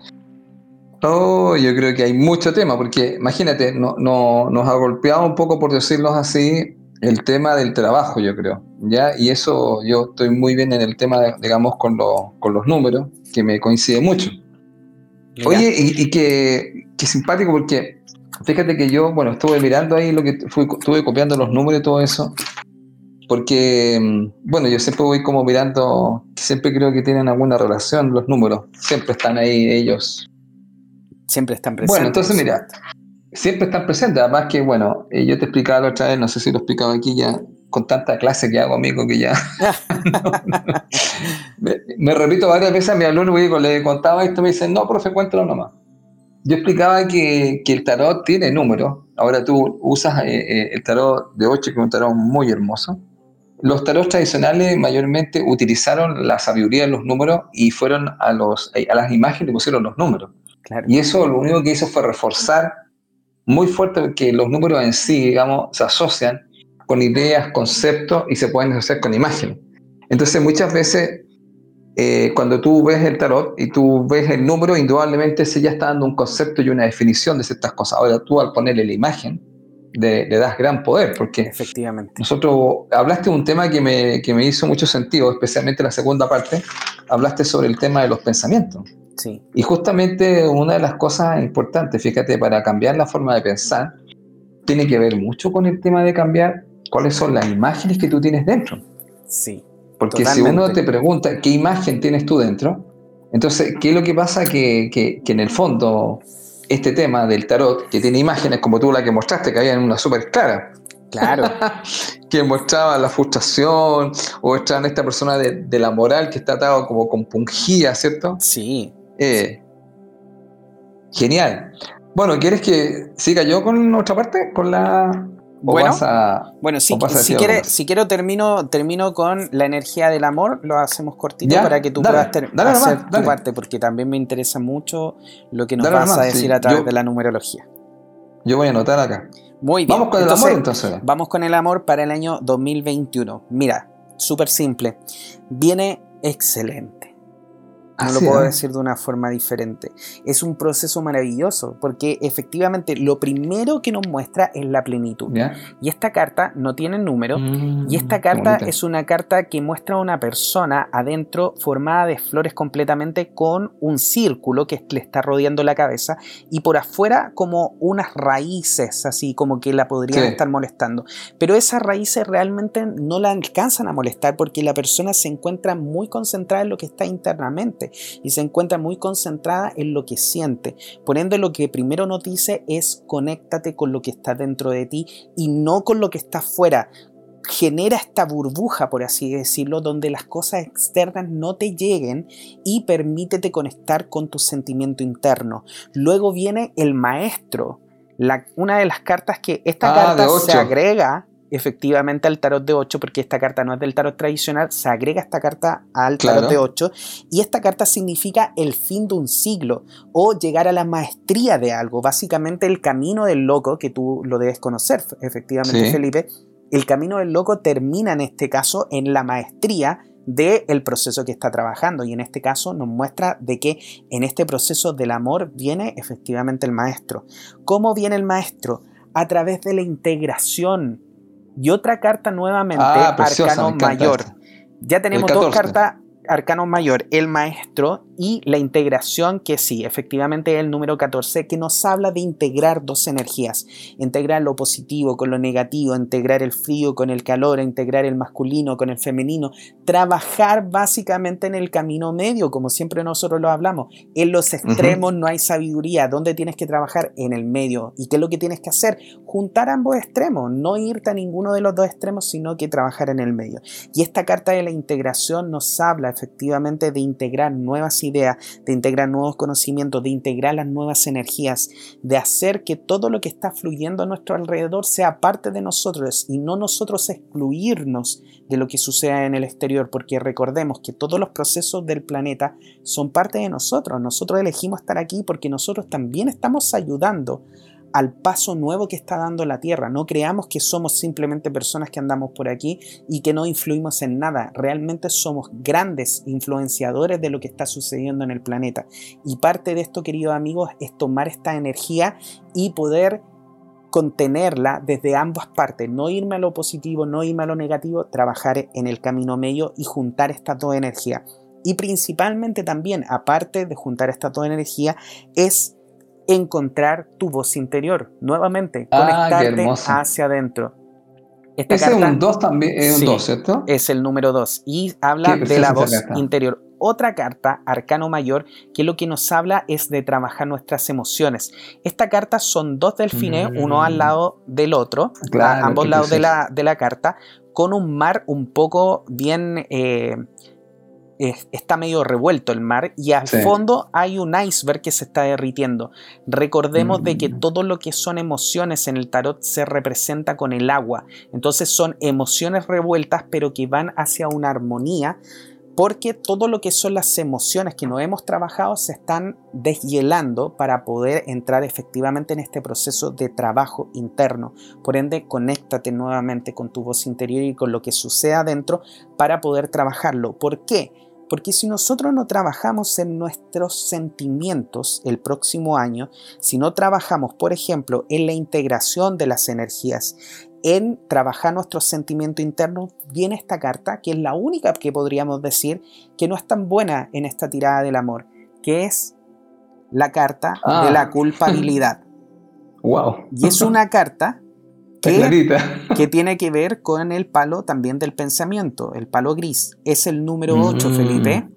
oh, yo creo que hay mucho tema, porque imagínate, no, nos ha golpeado un poco, por decirlo así, el tema del trabajo, yo creo, ¿ya? Y eso yo estoy muy bien en el tema, digamos, con, con los números, que me coincide mucho. Oye, y, que, que, simpático porque fíjate que yo, bueno, estuve mirando ahí lo que fui, estuve copiando los números y todo eso, porque, mm, bueno, yo siempre voy como mirando, siempre creo que tienen alguna relación los números, siempre están ahí ellos. Siempre están presentes. Bueno, entonces mira, siempre están presentes, además que, bueno, eh, yo te explicaba la otra vez, no sé si lo he explicado aquí ya, con tanta clase que hago, amigo, que ya... [laughs] [laughs] me, repito varias veces a mi alumno, y le contaba esto, me dicen, no, profe, cuéntalo nomás. Yo explicaba que, que el tarot tiene números, ahora tú usas eh, eh, el tarot de 8, que es un tarot muy hermoso, los tarots tradicionales mayormente utilizaron la sabiduría de los números y fueron a, los, a las imágenes y pusieron los números. Y eso lo único que hizo fue reforzar muy fuerte que los números en sí, digamos, se asocian con ideas, conceptos y se pueden asociar con imágenes. Entonces muchas veces eh, cuando tú ves el tarot y tú ves el número, indudablemente se ya está dando un concepto y una definición de ciertas cosas. Ahora tú al ponerle la imagen, le, das gran poder, porque efectivamente nosotros hablaste de un tema que me, que me hizo mucho sentido, especialmente la segunda parte, hablaste sobre el tema de los pensamientos. Sí. Y justamente una de las cosas importantes, fíjate, para cambiar la forma de pensar, tiene que ver mucho con el tema de cambiar cuáles son las imágenes que tú tienes dentro. Sí. Porque si uno te pregunta qué imagen tienes tú dentro, entonces, ¿qué es lo que pasa? Que, que, que en el fondo este tema del tarot, que tiene imágenes como tú la que mostraste, que había una súper clara. Claro. [laughs] que mostraba la frustración o mostraban esta persona de, la moral que está atado como compungida, ¿cierto? Sí. Eh, genial. Bueno, ¿quieres que siga yo con otra parte? Con la bueno, bueno si, si, si, quiero termino, termino con la energía del amor, lo hacemos cortito para que tú puedas hacer tu parte, porque también me interesa mucho lo que nos vas a decir a través de la numerología. Yo voy a anotar acá. Muy bien. Vamos con el amor entonces. Vamos con el amor para el año 2021. Mira, súper simple. Viene excelente no lo puedo decir de una forma diferente. Es un proceso maravilloso porque efectivamente lo primero que nos muestra es la plenitud. Y esta carta no tiene número y esta mm, carta es una carta que muestra a una persona adentro formada de flores completamente con un círculo que le está rodeando la cabeza y por afuera como unas raíces así como que la podrían estar molestando. Pero esas raíces realmente no la alcanzan a molestar porque la persona se encuentra muy concentrada en lo que está internamente y se encuentra muy concentrada en lo que siente. Por ende, lo que primero nos dice es conéctate con lo que está dentro de ti y no con lo que está fuera genera esta burbuja, por así decirlo, donde las cosas externas no te lleguen y permítete conectar con tu sentimiento interno. Luego viene el maestro, una de las cartas que esta ah, carta se agrega efectivamente al tarot de 8, porque esta carta no es del tarot tradicional, se agrega esta carta al tarot de 8, y esta carta significa el fin de un siglo o llegar a la maestría de algo, básicamente el camino del loco, que tú lo debes conocer, efectivamente, Felipe, el camino del loco termina en este caso en la maestría del proceso que está trabajando y en este caso nos muestra de que en este proceso del amor viene efectivamente el maestro. ¿Cómo viene el maestro? A través de la integración y otra carta nuevamente, ah, Arcano Mayor. Ya tenemos dos cartas Arcano Mayor, el maestro y la integración, que sí, efectivamente es el número 14, que nos habla de integrar dos energías, integrar lo positivo con lo negativo, integrar el frío con el calor, integrar el masculino con el femenino, trabajar básicamente en el camino medio, como siempre nosotros lo hablamos. En los extremos no hay sabiduría, ¿dónde tienes que trabajar? En el medio. ¿Y qué es lo que tienes que hacer? Juntar ambos extremos, no irte a ninguno de los dos extremos, sino que trabajar en el medio. Y esta carta de la integración nos habla efectivamente de integrar nuevas ideas, de integrar nuevos conocimientos, de integrar las nuevas energías, de hacer que todo lo que está fluyendo a nuestro alrededor sea parte de nosotros y no nosotros excluirnos de lo que suceda en el exterior, porque recordemos que todos los procesos del planeta son parte de nosotros. Nosotros elegimos estar aquí porque nosotros también estamos ayudando al paso nuevo que está dando la Tierra. No creamos que somos simplemente personas que andamos por aquí y que no influimos en nada. Realmente somos grandes influenciadores de lo que está sucediendo en el planeta. Y parte de esto, queridos amigos, es tomar esta energía y poder contenerla desde ambas partes, no irme a lo positivo, no irme a lo negativo, trabajar en el camino medio y juntar estas dos energías. Y principalmente también, aparte de juntar estas dos energías, es encontrar tu voz interior. Nuevamente, ah, conectarte hacia adentro. Esta Ese es un 2 también, es un 2, ¿cierto? Es el número 2 y habla de la voz interior. Otra carta, Arcano Mayor, que lo que nos habla es de trabajar nuestras emociones. Esta carta son dos delfines, uno al mm. lado del otro, a ambos lados de la, de la, carta, con un mar un poco bien eh, está medio revuelto el mar y al fondo hay un iceberg que se está derritiendo. Recordemos de que mm. todo lo que son emociones en el tarot se representa con el agua. Entonces son emociones revueltas pero que van hacia una armonía porque todo lo que son las emociones que no hemos trabajado se están deshielando para poder entrar efectivamente en este proceso de trabajo interno. Por ende, conéctate nuevamente con tu voz interior y con lo que sucede adentro para poder trabajarlo. ¿Por qué? Porque si nosotros no trabajamos en nuestros sentimientos el próximo año, si no trabajamos, por ejemplo, en la integración de las energías, en trabajar nuestros sentimientos internos, viene esta carta, que es la única que podríamos decir que no es tan buena en esta tirada del amor, que es la carta de la ah. [laughs] culpabilidad. wow. Y es una carta [laughs] que, tiene que ver con el palo también del pensamiento, el palo gris. Es el número 8, mm. Felipe.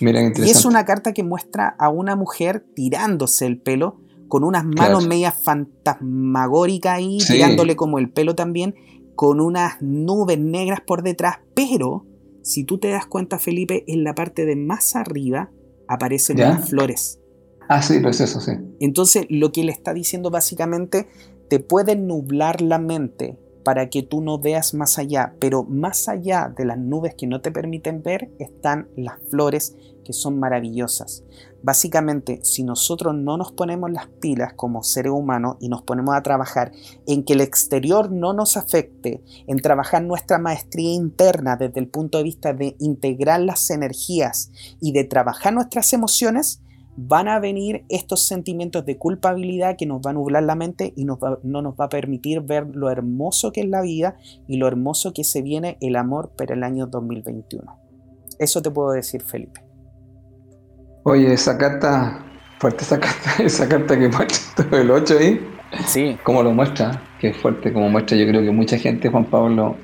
y es una carta que muestra a una mujer tirándose el pelo con unas manos medias fantasmagóricas ahí, tirándole como el pelo también, con unas nubes negras por detrás, pero si tú te das cuenta, Felipe, en la parte de más arriba aparecen unas flores. Ah, sí, pues eso, sí. Entonces, lo que le está diciendo básicamente, te puede nublar la mente para que tú no veas más allá, pero más allá de las nubes que no te permiten ver están las flores que son maravillosas. Básicamente, si nosotros no nos ponemos las pilas como seres humanos y nos ponemos a trabajar en que el exterior no nos afecte, en trabajar nuestra maestría interna desde el punto de vista de integrar las energías y de trabajar nuestras emociones, van a venir estos sentimientos de culpabilidad que nos van a nublar la mente y no nos va a permitir ver lo hermoso que es la vida y lo hermoso que se viene el amor para el año 2021. Eso te puedo decir, Felipe. Oye, esa carta, fuerte esa carta, [laughs] esa carta que muestra el 8 ahí. Sí. ¿Cómo lo muestra? Que fuerte como muestra. Yo creo que mucha gente, Juan Pablo,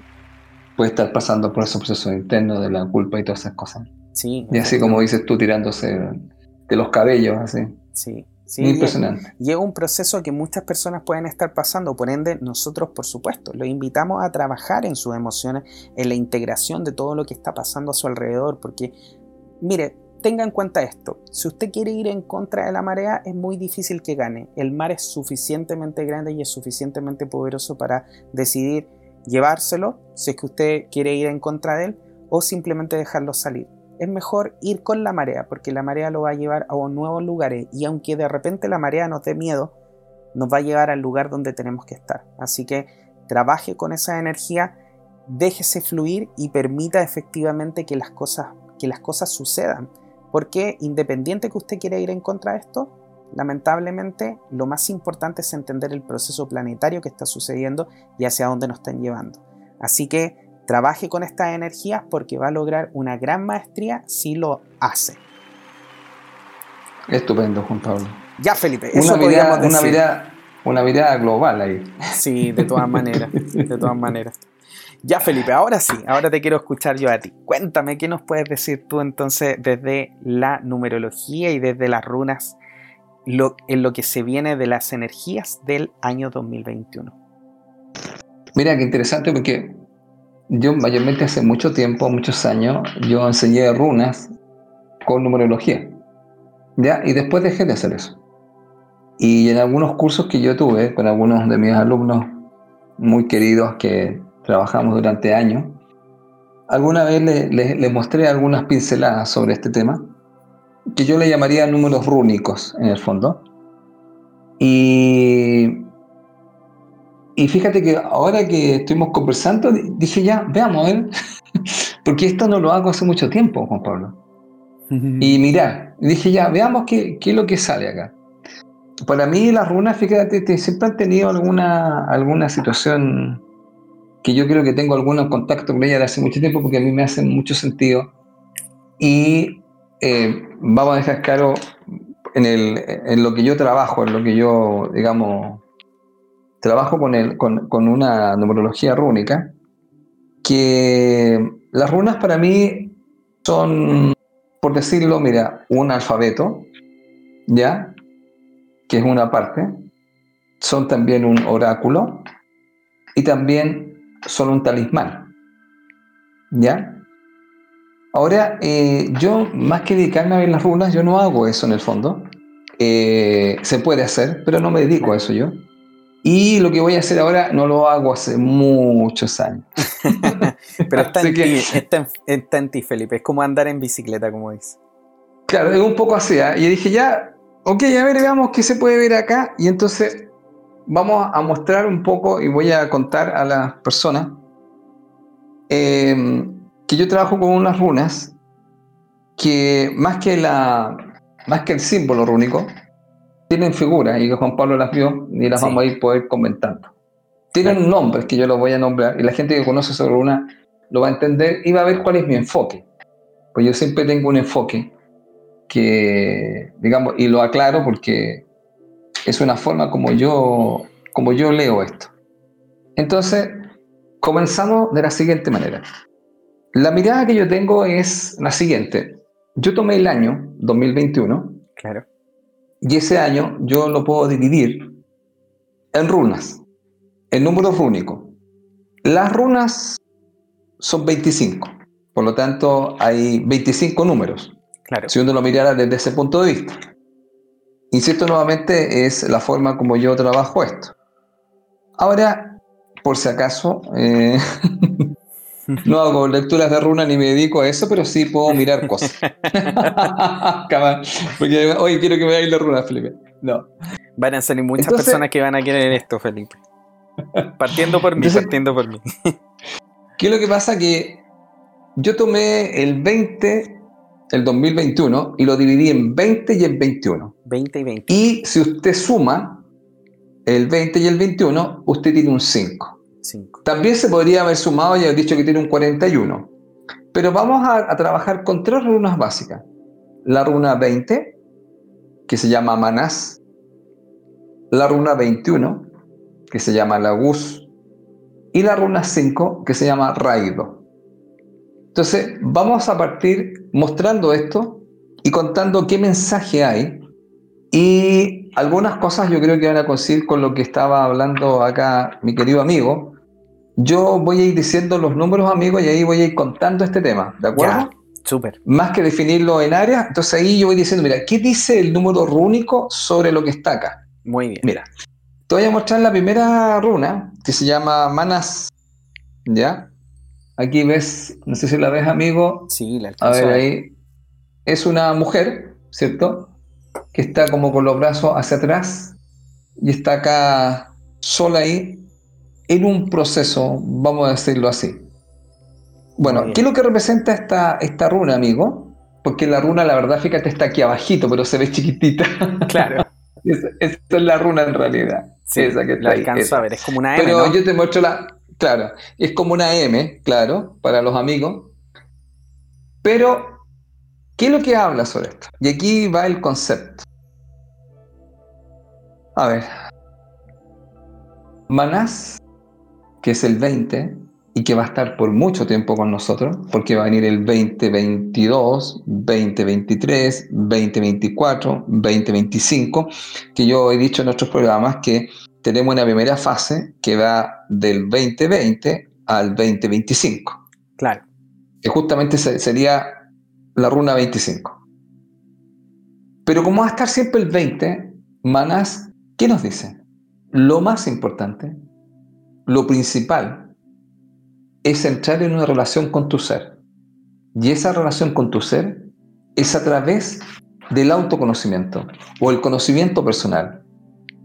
puede estar pasando por esos procesos internos de la culpa y todas esas cosas. Sí. Y así como dices tú, tirándose de los cabellos, así. Sí. Sí, impresionante. Y es un proceso que muchas personas pueden estar pasando, por ende nosotros por supuesto los invitamos a trabajar en sus emociones, en la integración de todo lo que está pasando a su alrededor, porque mire, tenga en cuenta esto, si usted quiere ir en contra de la marea es muy difícil que gane, el mar es suficientemente grande y es suficientemente poderoso para decidir llevárselo, si es que usted quiere ir en contra de él, o simplemente dejarlo salir es mejor ir con la marea, porque la marea lo va a llevar a nuevos lugares y aunque de repente la marea nos dé miedo, nos va a llevar al lugar donde tenemos que estar. Así que trabaje con esa energía, déjese fluir y permita efectivamente que las cosas, que las cosas sucedan. Porque independiente que usted quiera ir en contra de esto, lamentablemente lo más importante es entender el proceso planetario que está sucediendo y hacia dónde nos están llevando. Así que trabaje con estas energías porque va a lograr una gran maestría si lo hace. Estupendo, Juan Pablo. Ya, Felipe, eso una mirada, Una mirada, una mirada global ahí. Sí, de todas [laughs] maneras, de todas maneras. Ya, Felipe, ahora sí, ahora te quiero escuchar yo a ti. Cuéntame, ¿qué nos puedes decir tú entonces desde la numerología y desde las runas lo, en lo que se viene de las energías del año 2021? Mira, qué interesante porque yo mayormente hace mucho tiempo, muchos años, yo enseñé runas con numerología. ¿Ya? Y después dejé de hacer eso. Y en algunos cursos que yo tuve con algunos de mis alumnos muy queridos que trabajamos durante años, alguna vez les le, mostré algunas pinceladas sobre este tema, que yo le llamaría números rúnicos en el fondo. Y y fíjate que ahora que estuvimos conversando, dije ya, veamos, ¿eh? [laughs] porque esto no lo hago hace mucho tiempo, Juan Pablo. y mira, dije ya, veamos qué, qué, es lo que sale acá. Para mí las runas, fíjate, siempre han tenido alguna, alguna situación que yo creo que tengo algunos contactos con ella de hace mucho tiempo porque a mí me hacen mucho sentido. Y eh, vamos a dejar claro en, el, en lo que yo trabajo, en lo que yo, digamos, trabajo con, el, con, con una numerología rúnica, que las runas para mí son, por decirlo, mira, un alfabeto, ¿ya? Que es una parte, son también un oráculo y también son un talismán, ¿ya? Ahora, eh, yo más que dedicarme a ver las runas, yo no hago eso en el fondo. Eh, se puede hacer, pero no me dedico a eso yo. Y lo que voy a hacer ahora no lo hago hace muchos años. [laughs] Pero está en, ti, está, en, ti, Felipe. Es como andar en bicicleta, como dice. Claro, es un poco así. ¿eh? Y dije, ya, ok, a ver, veamos qué se puede ver acá. Y entonces vamos a mostrar un poco y voy a contar a las personas em, que yo trabajo con unas runas que más que, la, más que el símbolo rúnico, tienen figuras y que Juan Pablo las vio y las vamos a ir poder comentando. Tienen nombres que yo los voy a nombrar y la gente que conoce sobre una lo va a entender y va a ver cuál es mi enfoque. Pues yo siempre tengo un enfoque que, digamos, y lo aclaro porque es una forma como yo, como yo leo esto. Entonces, comenzamos de la siguiente manera. La mirada que yo tengo es la siguiente. Yo tomé el año 2021. Claro. Y ese año yo lo puedo dividir en runas, en números rúnicos. Las runas son 25, por lo tanto hay 25 números. Claro. Si uno lo mirara desde ese punto de vista. Insisto nuevamente, es la forma como yo trabajo esto. Ahora, por si acaso, eh, [laughs] no [laughs] hago lecturas de runa ni me dedico a eso, pero sí puedo mirar cosas. [laughs] Porque hoy quiero que me hagáis la runa, Felipe. No. Van a salir muchas personas que van a querer esto, Felipe. Partiendo por mí, partiendo por mí. ¿Qué es lo que pasa? Que yo tomé el 20 el 2021 y lo dividí en 20 y en 21. 20 y 20. Y si usted suma el 20 y el 21, usted tiene un 5. 5. También se podría haber sumado y haber dicho que tiene un 41. Pero vamos a, a trabajar con tres runas básicas. La runa 20, que se llama Manás. La runa 21, que se llama Lagus. Y la runa 5, que se llama Raido. Entonces, vamos a partir mostrando esto y contando qué mensaje hay. Y algunas cosas yo creo que van a coincidir con lo que estaba hablando acá mi querido amigo. Yo voy a ir diciendo los números, amigos, y ahí voy a ir contando este tema, ¿de acuerdo? Súper. Más que definirlo en áreas, entonces ahí yo voy diciendo, mira, ¿qué dice el número rúnico sobre lo que está acá? Muy bien. Mira, te voy a mostrar la primera runa, que se llama Manas, ¿ya? Aquí ves, no sé si la ves, amigo. Sí, la A ver, ahí. Es una mujer, ¿cierto? Que está como con los brazos hacia atrás y está acá sola ahí en un proceso, vamos a decirlo así. Bueno, ¿qué es lo que representa esta, esta runa, amigo? Porque la runa, la verdad, fíjate, está aquí abajito, pero se ve chiquitita. [laughs] Claro. Esta es la runa en realidad. Sí, esa que la alcanzo a ver, es como una M, Pero yo te muestro la, Claro, es como una M, claro, para los amigos. Pero, ¿qué es lo que habla sobre esto? Y aquí va el concepto. A ver. Manás, que es el 20 y que va a estar por mucho tiempo con nosotros, porque va a venir el 2022, 2023, 2024, 2025, que yo he dicho en otros programas que tenemos una primera fase que va del 2020 al 2025. Claro. Que justamente sería la runa 25. Pero como va a estar siempre el 20, Manás, ¿qué nos dice? Lo más importante, lo principal, es entrar en una relación con tu ser. Y esa relación con tu ser es a través del autoconocimiento o el conocimiento personal.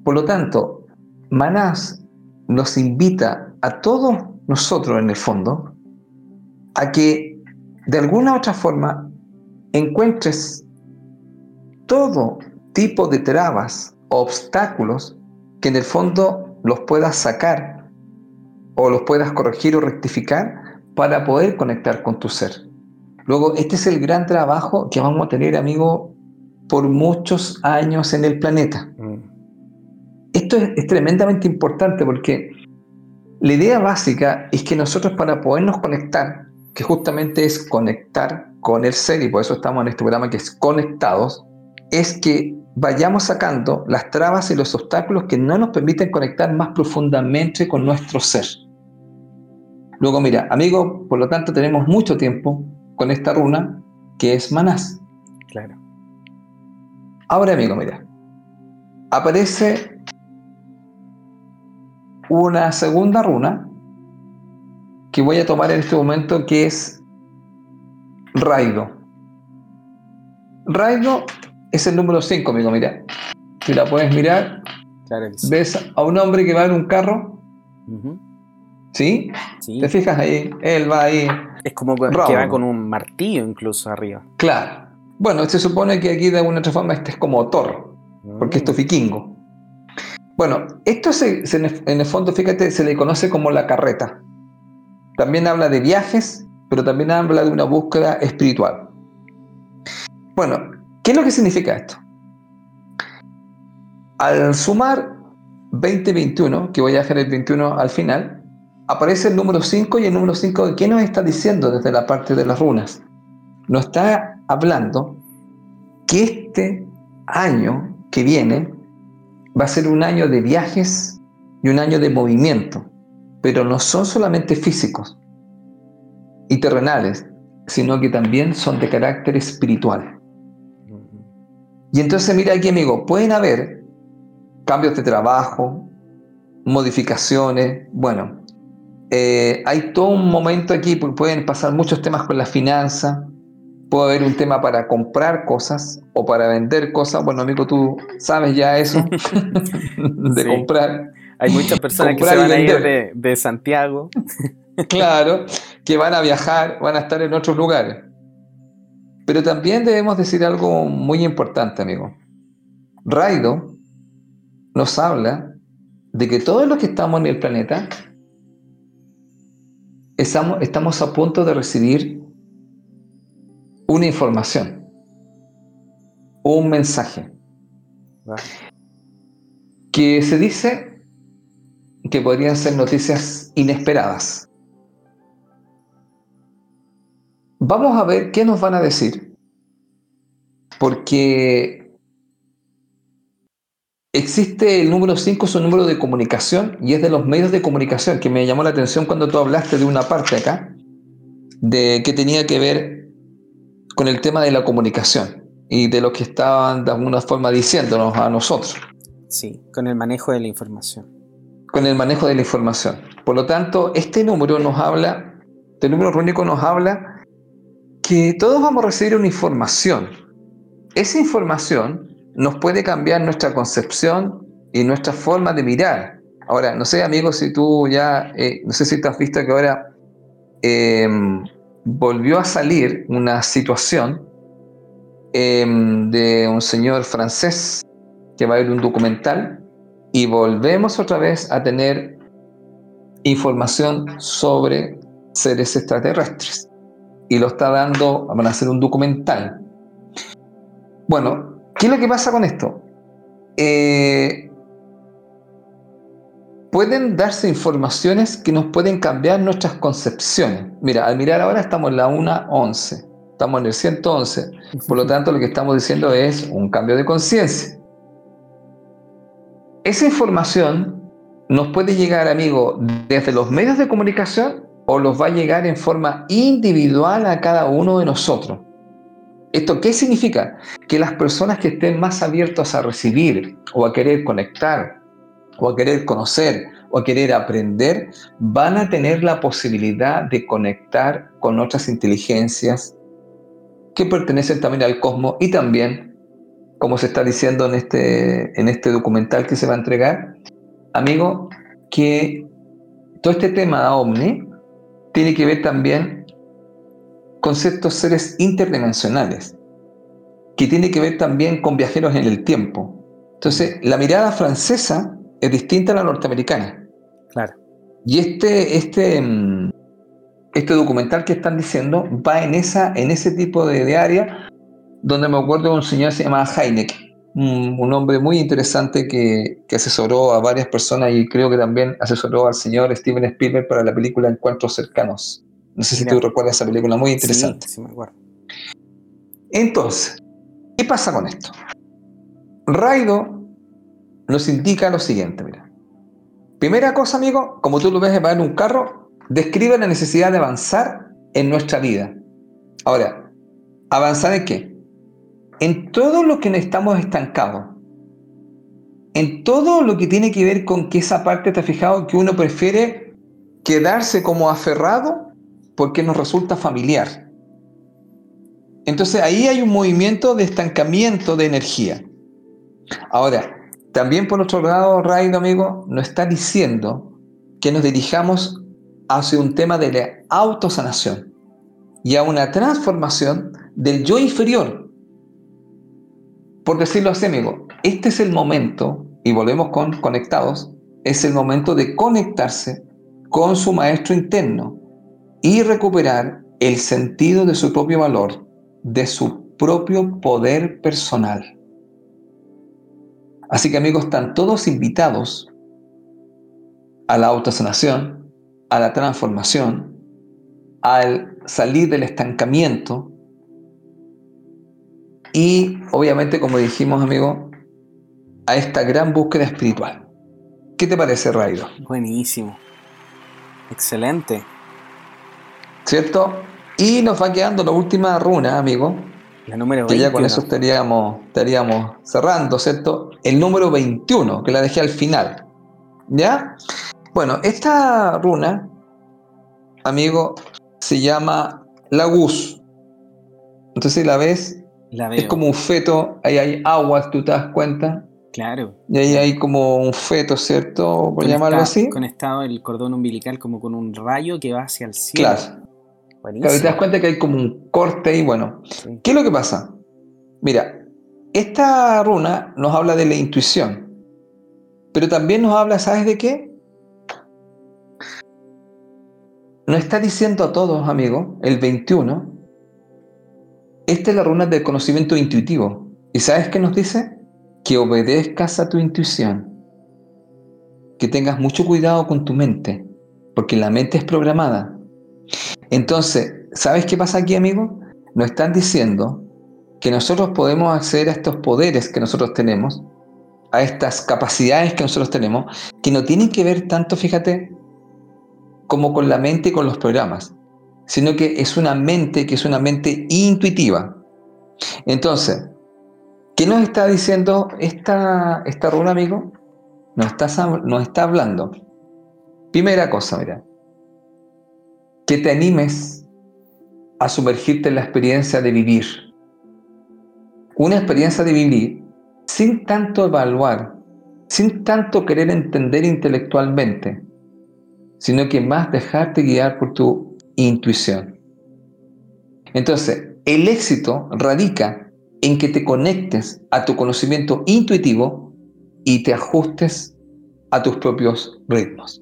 Por lo tanto, Manás nos invita a todos nosotros en el fondo a que de alguna u otra forma encuentres todo tipo de trabas, obstáculos que en el fondo los puedas sacar o los puedas corregir o rectificar para poder conectar con tu ser. Luego, este es el gran trabajo que vamos a tener, amigo, por muchos años en el planeta. Mm esto es, tremendamente importante porque la idea básica es que nosotros para podernos conectar, que justamente es conectar con el ser, y por eso estamos en este programa que es conectados, es que vayamos sacando las trabas y los obstáculos que no nos permiten conectar más profundamente con nuestro ser. Luego, mira, amigo, por lo tanto tenemos mucho tiempo con esta runa que es Manás. Claro. Ahora, amigo, mira, aparece una segunda runa que voy a tomar en este momento que es Raido. Raido es el número 5, amigo, mira. Si la puedes mirar, ves a un hombre que va en un carro. ¿Sí? ¿Te fijas ahí? Él va ahí. Es como que va con un martillo incluso arriba. Claro. Bueno, se supone que aquí de alguna otra forma este es como Thor, porque esto es mm. vikingo. Bueno, esto se, en el fondo, fíjate, se le conoce como la carreta. También habla de viajes, pero también habla de una búsqueda espiritual. Bueno, ¿qué es lo que significa esto? Al sumar 2021, que voy a dejar el 21 al final, aparece el número 5 y el número 5, ¿qué nos está diciendo desde la parte de las runas? Nos está hablando que este año que viene va a ser un año de viajes y un año de movimiento, pero no son solamente físicos y terrenales, sino que también son de carácter espiritual. Y entonces mira aquí amigo, pueden haber cambios de trabajo, modificaciones, bueno, eh, hay todo un momento aquí, porque pueden pasar muchos temas con la finanza, puede haber un tema para comprar cosas o para vender cosas. Bueno, amigo, tú sabes ya eso [laughs] de comprar. Hay muchas personas que se van a ir de, de Santiago. claro, que van a viajar, van a estar en otros lugares. Pero también debemos decir algo muy importante, amigo. Raido nos habla de que todos los que estamos en el planeta estamos, a punto de recibir una información, un mensaje, que se dice que podrían ser noticias inesperadas. Vamos a ver qué nos van a decir, porque Existe el número 5, es un número de comunicación y es de los medios de comunicación que me llamó la atención cuando tú hablaste de una parte acá, de que tenía que ver con el tema de la comunicación y de lo que estaban de alguna forma diciéndonos a nosotros. Sí, con el manejo de la información. Con el manejo de la información. Por lo tanto, este número nos habla, este número rúnico nos habla que todos vamos a recibir una información. Esa información nos puede cambiar nuestra concepción y nuestra forma de mirar. Ahora, no sé, amigos, si tú ya, eh, no sé si te has visto que ahora em, volvió a salir una situación em, de un señor francés que va a ver un documental y volvemos otra vez a tener información sobre seres extraterrestres. Y lo está dando, van a hacer un documental. Bueno, ¿Qué es lo que pasa con esto? Eh, pueden darse informaciones que nos pueden cambiar nuestras concepciones. Mira, al mirar ahora estamos en la 1.11, estamos en el 111, por lo tanto lo que estamos diciendo es un cambio de conciencia. Esa información nos puede llegar, amigo, desde los medios de comunicación o los va a llegar en forma individual a cada uno de nosotros. ¿Esto qué significa? Que las personas que estén más abiertas a recibir o a querer conectar o a querer conocer o a querer aprender, van a tener la posibilidad de conectar con otras inteligencias que pertenecen también al cosmos y también, como se está diciendo en este, en este documental que se va a entregar, amigo, que todo este tema OVNI tiene que ver también con ciertos seres interdimensionales, que tiene que ver también con viajeros en el tiempo. Entonces, la mirada francesa es distinta a la norteamericana. Claro. Y este, este, mm, este documental que están diciendo va en, esa, en ese tipo de, área, donde me acuerdo de un señor que se llamaba Heineck, un, hombre muy interesante que, que, asesoró a varias personas y creo que también asesoró al señor Steven Spielberg para la película Encuentros Cercanos. No sé si tú recuerdas esa película, muy interesante. Sí, sí me acuerdo. Entonces, ¿qué pasa con esto? Raido nos indica lo siguiente, mira. Primera cosa, amigo, como tú lo ves en un carro, describe la necesidad de avanzar en nuestra vida. Ahora, ¿avanzar en qué? En todo lo que estamos estancados. En todo lo que tiene que ver con que esa parte, ¿te has fijado? Que uno prefiere quedarse como aferrado porque nos resulta familiar. Entonces ahí hay un movimiento de estancamiento de energía. Ahora, también por otro lado, Raido, amigo, nos está diciendo que nos dirijamos hacia un tema de la autosanación y a una transformación del yo inferior. Por decirlo así, amigo, este es el momento, y volvemos con conectados, es el momento de conectarse con su maestro interno, y recuperar el sentido de su propio valor, de su propio poder personal. Así que amigos, están todos invitados a la autosanación, a la transformación, al salir del estancamiento y obviamente, como dijimos, amigo, a esta gran búsqueda espiritual. ¿Qué te parece, Rairo? Buenísimo. Excelente. ¿Cierto? Y nos va quedando la última runa, amigo. La número 21. Que ya con eso estaríamos, estaríamos cerrando, ¿cierto? El número 21, que la dejé al final. ¿Ya? Bueno, esta runa, amigo, se llama Lagus. Entonces la ves, La veo. es como un feto, ahí hay agua, tú te das cuenta. Claro. Y ahí hay como un feto, ¿cierto? Por llamarlo así. Conectado el cordón umbilical como con un rayo que va hacia el cielo. Claro. Buenísimo. Claro, y te das cuenta que hay como un corte ahí, bueno. Sí. ¿Qué es lo que pasa? Mira, esta runa nos habla de la intuición, pero también nos habla, ¿sabes de qué? Nos está diciendo a todos, amigos, el 21, esta es la runa del conocimiento intuitivo. ¿Y sabes qué nos dice? Que obedezcas a tu intuición, que tengas mucho cuidado con tu mente, porque la mente es programada. Entonces, ¿sabes qué pasa aquí, amigo? Nos están diciendo que nosotros podemos acceder a estos poderes que nosotros tenemos, a estas capacidades que nosotros tenemos, que no tienen que ver tanto, fíjate, como con la mente y con los programas, sino que es una mente que es una mente intuitiva. Entonces, ¿qué nos está diciendo esta, esta runa, amigo? Nos está, nos está hablando. Primera cosa, mira, que te animes a sumergirte en la experiencia de vivir. Una experiencia de vivir sin tanto evaluar, sin tanto querer entender intelectualmente, sino que más dejarte guiar por tu intuición. Entonces, el éxito radica en que te conectes a tu conocimiento intuitivo y te ajustes a tus propios ritmos.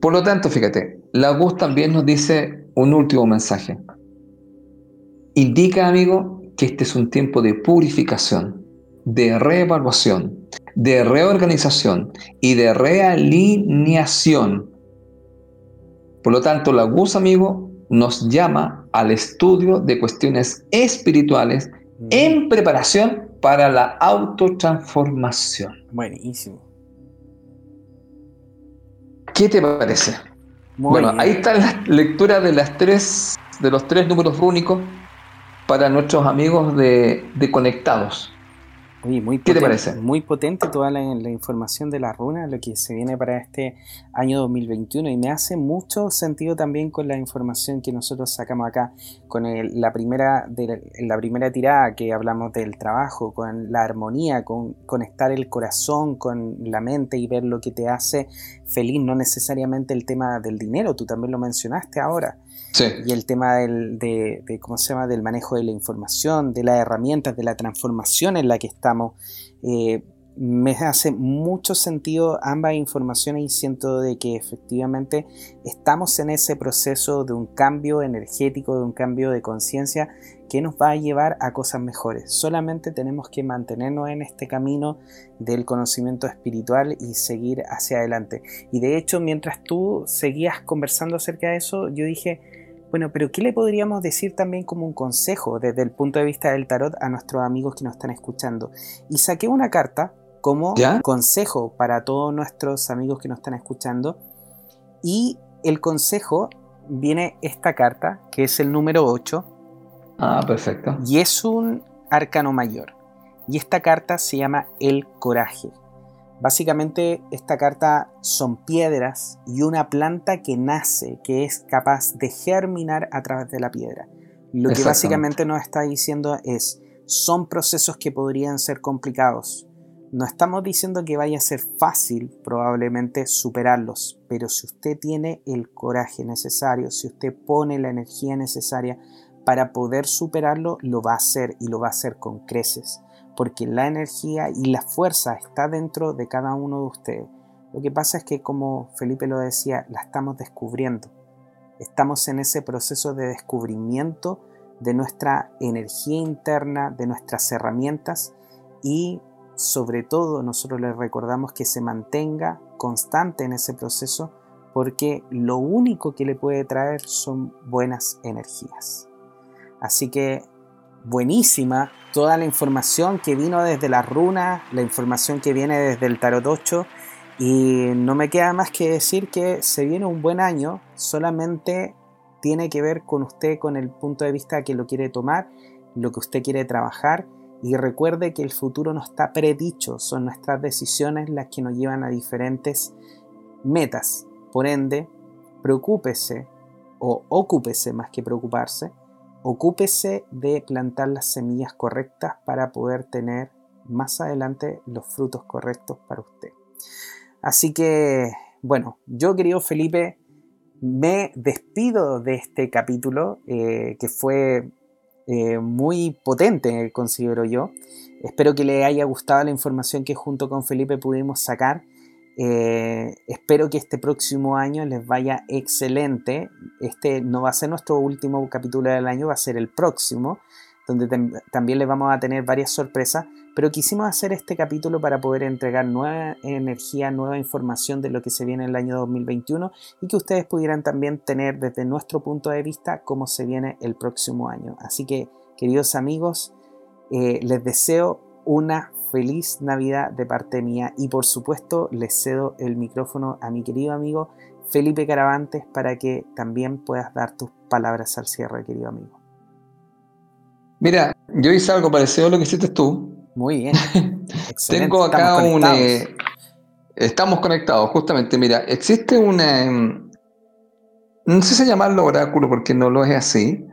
Por lo tanto, fíjate, la Gus también nos dice un último mensaje. Indica, amigo, que este es un tiempo de purificación, de reevaluación, de reorganización y de realineación. Por lo tanto, la Gus, amigo, nos llama al estudio de cuestiones espirituales Mm. en preparación para la autotransformación. Buenísimo. ¿Qué te parece? Muy bueno, bien. ahí está la lectura de las tres, de los tres números rúnicos para nuestros amigos de, de Conectados. Oye, muy ¿Qué te potente, parece? Muy potente toda la, la información de la runa, lo que se viene para este año 2021 y me hace mucho sentido también con la información que nosotros sacamos acá, con el- la, primera, de la, la primera tirada que hablamos del trabajo, con la armonía, con conectar el corazón con la mente y ver lo que te hace feliz, no necesariamente el tema del dinero, tú también lo mencionaste ahora Y el tema del, de, de, ¿cómo se llama? del manejo de la información, de las herramientas, de la transformación en la que estamos. eh, me hace mucho sentido ambas informaciones y siento de que efectivamente estamos en ese proceso de un cambio energético, de un cambio de conciencia que nos va a llevar a cosas mejores. Solamente tenemos que mantenernos en este camino del conocimiento espiritual y seguir hacia adelante. Y de hecho, mientras tú seguías conversando acerca de eso, yo dije, bueno, pero ¿qué le podríamos decir también como un consejo desde el punto de vista del tarot a nuestros amigos que nos están escuchando? Y saqué una carta como ¿Ya? consejo para todos nuestros amigos que nos están escuchando. Y el consejo viene esta carta, que es el número 8, ah, perfecto. y es un arcano mayor. Y esta carta se llama el coraje. Básicamente esta carta son piedras y una planta que nace, que es capaz de germinar a través de la piedra. Lo que básicamente nos está diciendo es, son procesos que podrían ser complicados. No estamos diciendo que vaya a ser fácil probablemente superarlos, pero si usted tiene el coraje necesario, si usted pone la energía necesaria para poder superarlo, lo va a hacer y lo va a hacer con creces, porque la energía y la fuerza está dentro de cada uno de ustedes. Lo que pasa es que, como Felipe lo decía, la estamos descubriendo. Estamos en ese proceso de descubrimiento de nuestra energía interna, de nuestras herramientas y sobre todo nosotros les recordamos que se mantenga constante en ese proceso porque lo único que le puede traer son buenas energías. Así que buenísima toda la información que vino desde las runas, la información que viene desde el tarot 8 y no me queda más que decir que se viene un buen año, solamente tiene que ver con usted, con el punto de vista que lo quiere tomar, lo que usted quiere trabajar y recuerde que el futuro no está predicho, son nuestras decisiones las que nos llevan a diferentes metas. Por ende, preocúpese o ocúpese más que preocuparse, ocúpese de plantar las semillas correctas para poder tener más adelante los frutos correctos para usted. Así que, bueno, yo querido Felipe, me despido de este capítulo eh, que fue eh, muy potente, considero yo. Espero que le haya gustado la información que junto con Felipe pudimos sacar. Eh, espero que este próximo año les vaya excelente. Este no va a ser nuestro último capítulo del año, va a ser el próximo, donde también les vamos a tener varias sorpresas. Pero quisimos hacer este capítulo para poder entregar nueva energía, nueva información de lo que se viene en el año 2021 y que ustedes pudieran también tener desde nuestro punto de vista cómo se viene el próximo año. Así que, queridos amigos, eh, les deseo una feliz Navidad de parte mía y por supuesto les cedo el micrófono a mi querido amigo Felipe Caravantes para que también puedas dar tus palabras al cierre, querido amigo. Mira, yo hice algo parecido a lo que hiciste tú. Muy bien. [laughs] Tengo acá un... Eh, estamos conectados, justamente. Mira, existe una... Em, no sé si llamarlo oráculo porque no lo es así.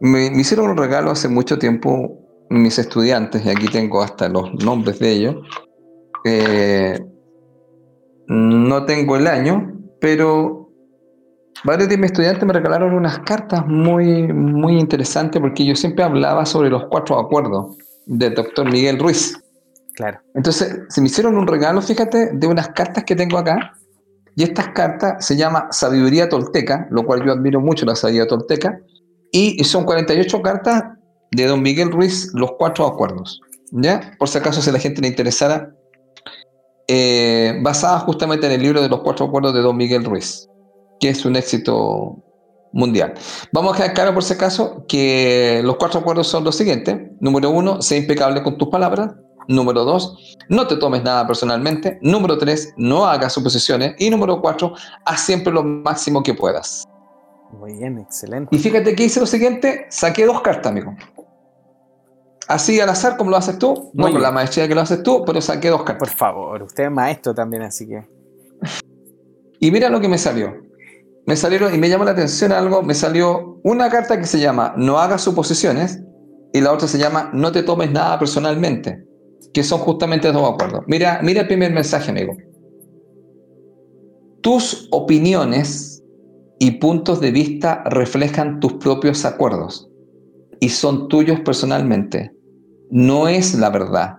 Me, hicieron un regalo hace mucho tiempo mis estudiantes, y aquí tengo hasta los nombres de ellos. Eh, no tengo el año, pero varios de mis estudiantes me regalaron unas cartas muy, muy interesantes porque yo siempre hablaba sobre los cuatro acuerdos del doctor Miguel Ruiz. Claro. Entonces, se me hicieron un regalo, fíjate, de unas cartas que tengo acá. Y estas cartas se llama Sabiduría Tolteca, lo cual yo admiro mucho la sabiduría tolteca. Y son 48 cartas de don Miguel Ruiz, los cuatro acuerdos. ¿Ya? Por si acaso, si la gente le interesara, eh, basada justamente en el libro de los cuatro acuerdos de don Miguel Ruiz, que es un éxito mundial. Vamos a dejar claro, por si acaso, que los cuatro acuerdos son los siguientes. Número uno, sé impecable con tus palabras. Número dos, no te tomes nada personalmente. Número tres, no hagas suposiciones. Y número cuatro, haz siempre lo máximo que puedas. Muy bien, excelente. Y fíjate que hice lo siguiente, saqué dos cartas, amigo. Así al azar, como lo haces tú, no con la maestría que lo haces tú, pero saqué dos cartas. Por favor, usted es maestro también, así que. Y mira lo que me salió me salieron, y me llamó la atención algo, me salió una carta que se llama No hagas suposiciones y la otra se llama No te tomes nada personalmente, que son justamente dos acuerdos. Mira, mira el primer mensaje, amigo. Tus opiniones y puntos de vista reflejan tus propios acuerdos y son tuyos personalmente. No es la verdad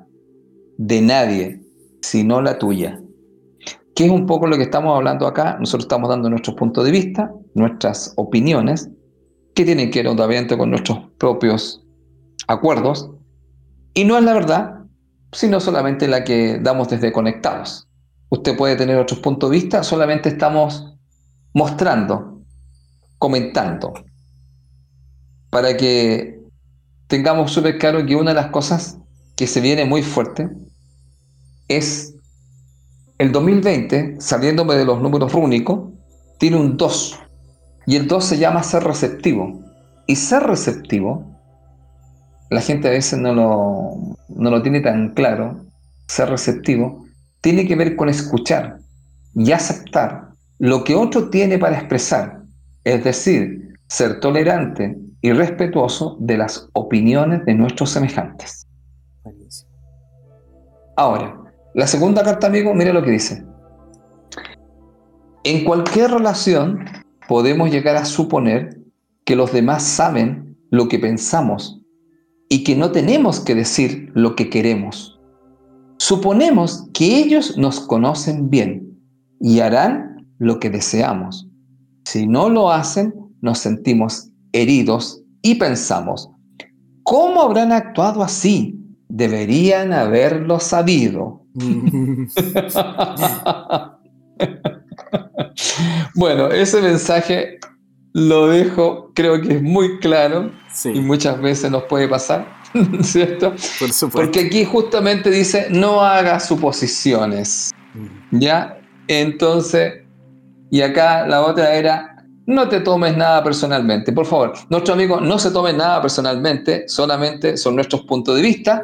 de nadie, sino la tuya. ¿Qué es un poco lo que estamos hablando acá? Nosotros estamos dando nuestros puntos de vista, nuestras opiniones, que tienen que ver obviamente con nuestros propios acuerdos, y no es la verdad, sino solamente la que damos desde conectados. Usted puede tener otros puntos de vista, solamente estamos mostrando, comentando, para que tengamos súper claro que una de las cosas que se viene muy fuerte es el 2020, saliéndome de los números rúnicos, tiene un 2. Y el 2 se llama ser receptivo. Y ser receptivo, la gente a veces no lo, no lo tiene tan claro, ser receptivo, tiene que ver con escuchar y aceptar lo que otro tiene para expresar. Es decir, ser tolerante y respetuoso de las opiniones de nuestros semejantes. Ahora, la segunda carta, amigo, mire lo que dice. En cualquier relación podemos llegar a suponer que los demás saben lo que pensamos y que no tenemos que decir lo que queremos. Suponemos que ellos nos conocen bien y harán lo que deseamos. Si no lo hacen, nos sentimos heridos y pensamos, ¿cómo habrán actuado así? Deberían haberlo sabido. [laughs] bueno, ese mensaje lo dejo, creo que es muy claro y muchas veces nos puede pasar, [laughs] ¿cierto? Por supuesto. Porque aquí justamente dice, no haga suposiciones, mm. ¿ya? Entonces, y acá la otra era, no te tomes nada personalmente. Por favor, nuestro amigo no se tome nada personalmente, solamente son nuestros puntos de vista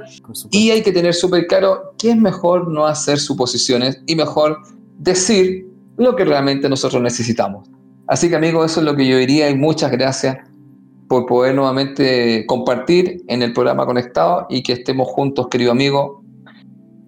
y hay que tener súper claro que es mejor no hacer suposiciones y mejor decir lo que realmente nosotros necesitamos. Así que amigos, eso es lo que yo diría y muchas gracias por poder nuevamente compartir en el programa Conectado y que estemos juntos, querido amigo,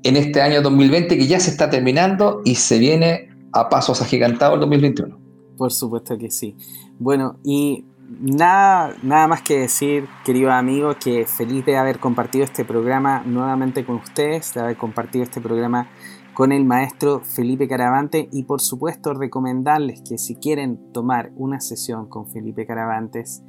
en este año 2020 que ya se está terminando y se viene a pasos agigantados el 2021. Por supuesto que sí. Bueno, y nada, nada más que decir, querido amigo, que feliz de haber compartido este programa nuevamente con ustedes, de haber compartido este programa con el maestro Felipe Caravante y por supuesto recomendarles que si quieren tomar una sesión con Felipe Caravantes,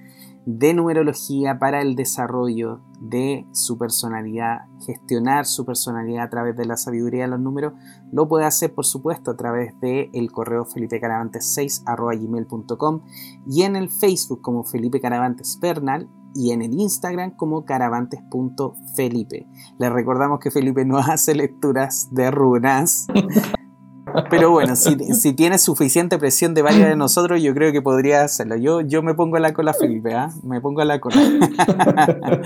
de numerología para el desarrollo de su personalidad, gestionar su personalidad a través de la sabiduría de los números, lo puede hacer por supuesto a través del el correo felipecaravantes6 y en el Facebook como Felipe Caravantes Bernal y en el Instagram como caravantes.felipe. Les recordamos que Felipe no [laughs] hace lecturas de runas. [laughs] Pero [laughs] bueno, si, si tienes suficiente presión de varios de nosotros, yo creo que podría hacerlo. Yo, yo me pongo a la cola, Felipe, ¿ah? Me pongo a la cola. [laughs]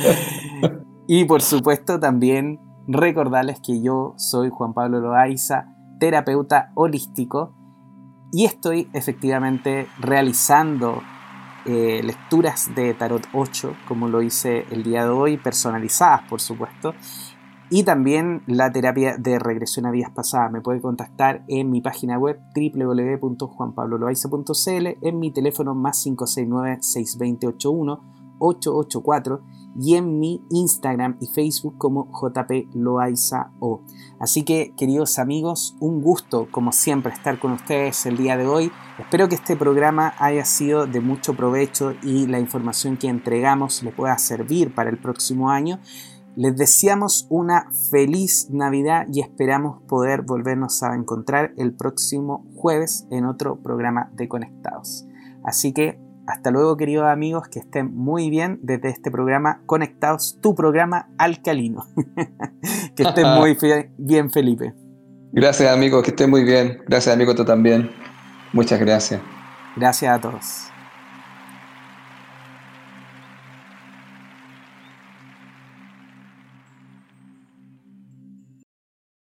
y por supuesto también recordarles que yo soy Juan Pablo Loaiza, terapeuta holístico, y estoy efectivamente realizando eh, lecturas de Tarot 8, como lo hice el día de hoy, personalizadas por supuesto, y también la terapia de regresión a vidas pasadas. Me puede contactar en mi página web www.juanpabloloaiza.cl, en mi teléfono más 569-620-81-884 y en mi Instagram y Facebook como JP O. Así que, queridos amigos, un gusto, como siempre, estar con ustedes el día de hoy. Espero que este programa haya sido de mucho provecho y la información que entregamos le pueda servir para el próximo año. Les deseamos una feliz Navidad y esperamos poder volvernos a encontrar el próximo jueves en otro programa de Conectados. Así que hasta luego queridos amigos, que estén muy bien desde este programa Conectados, tu programa alcalino. [laughs] que estén muy [laughs] bien Felipe. Gracias amigos, que estén muy bien. Gracias amigo tú también. Muchas gracias. Gracias a todos.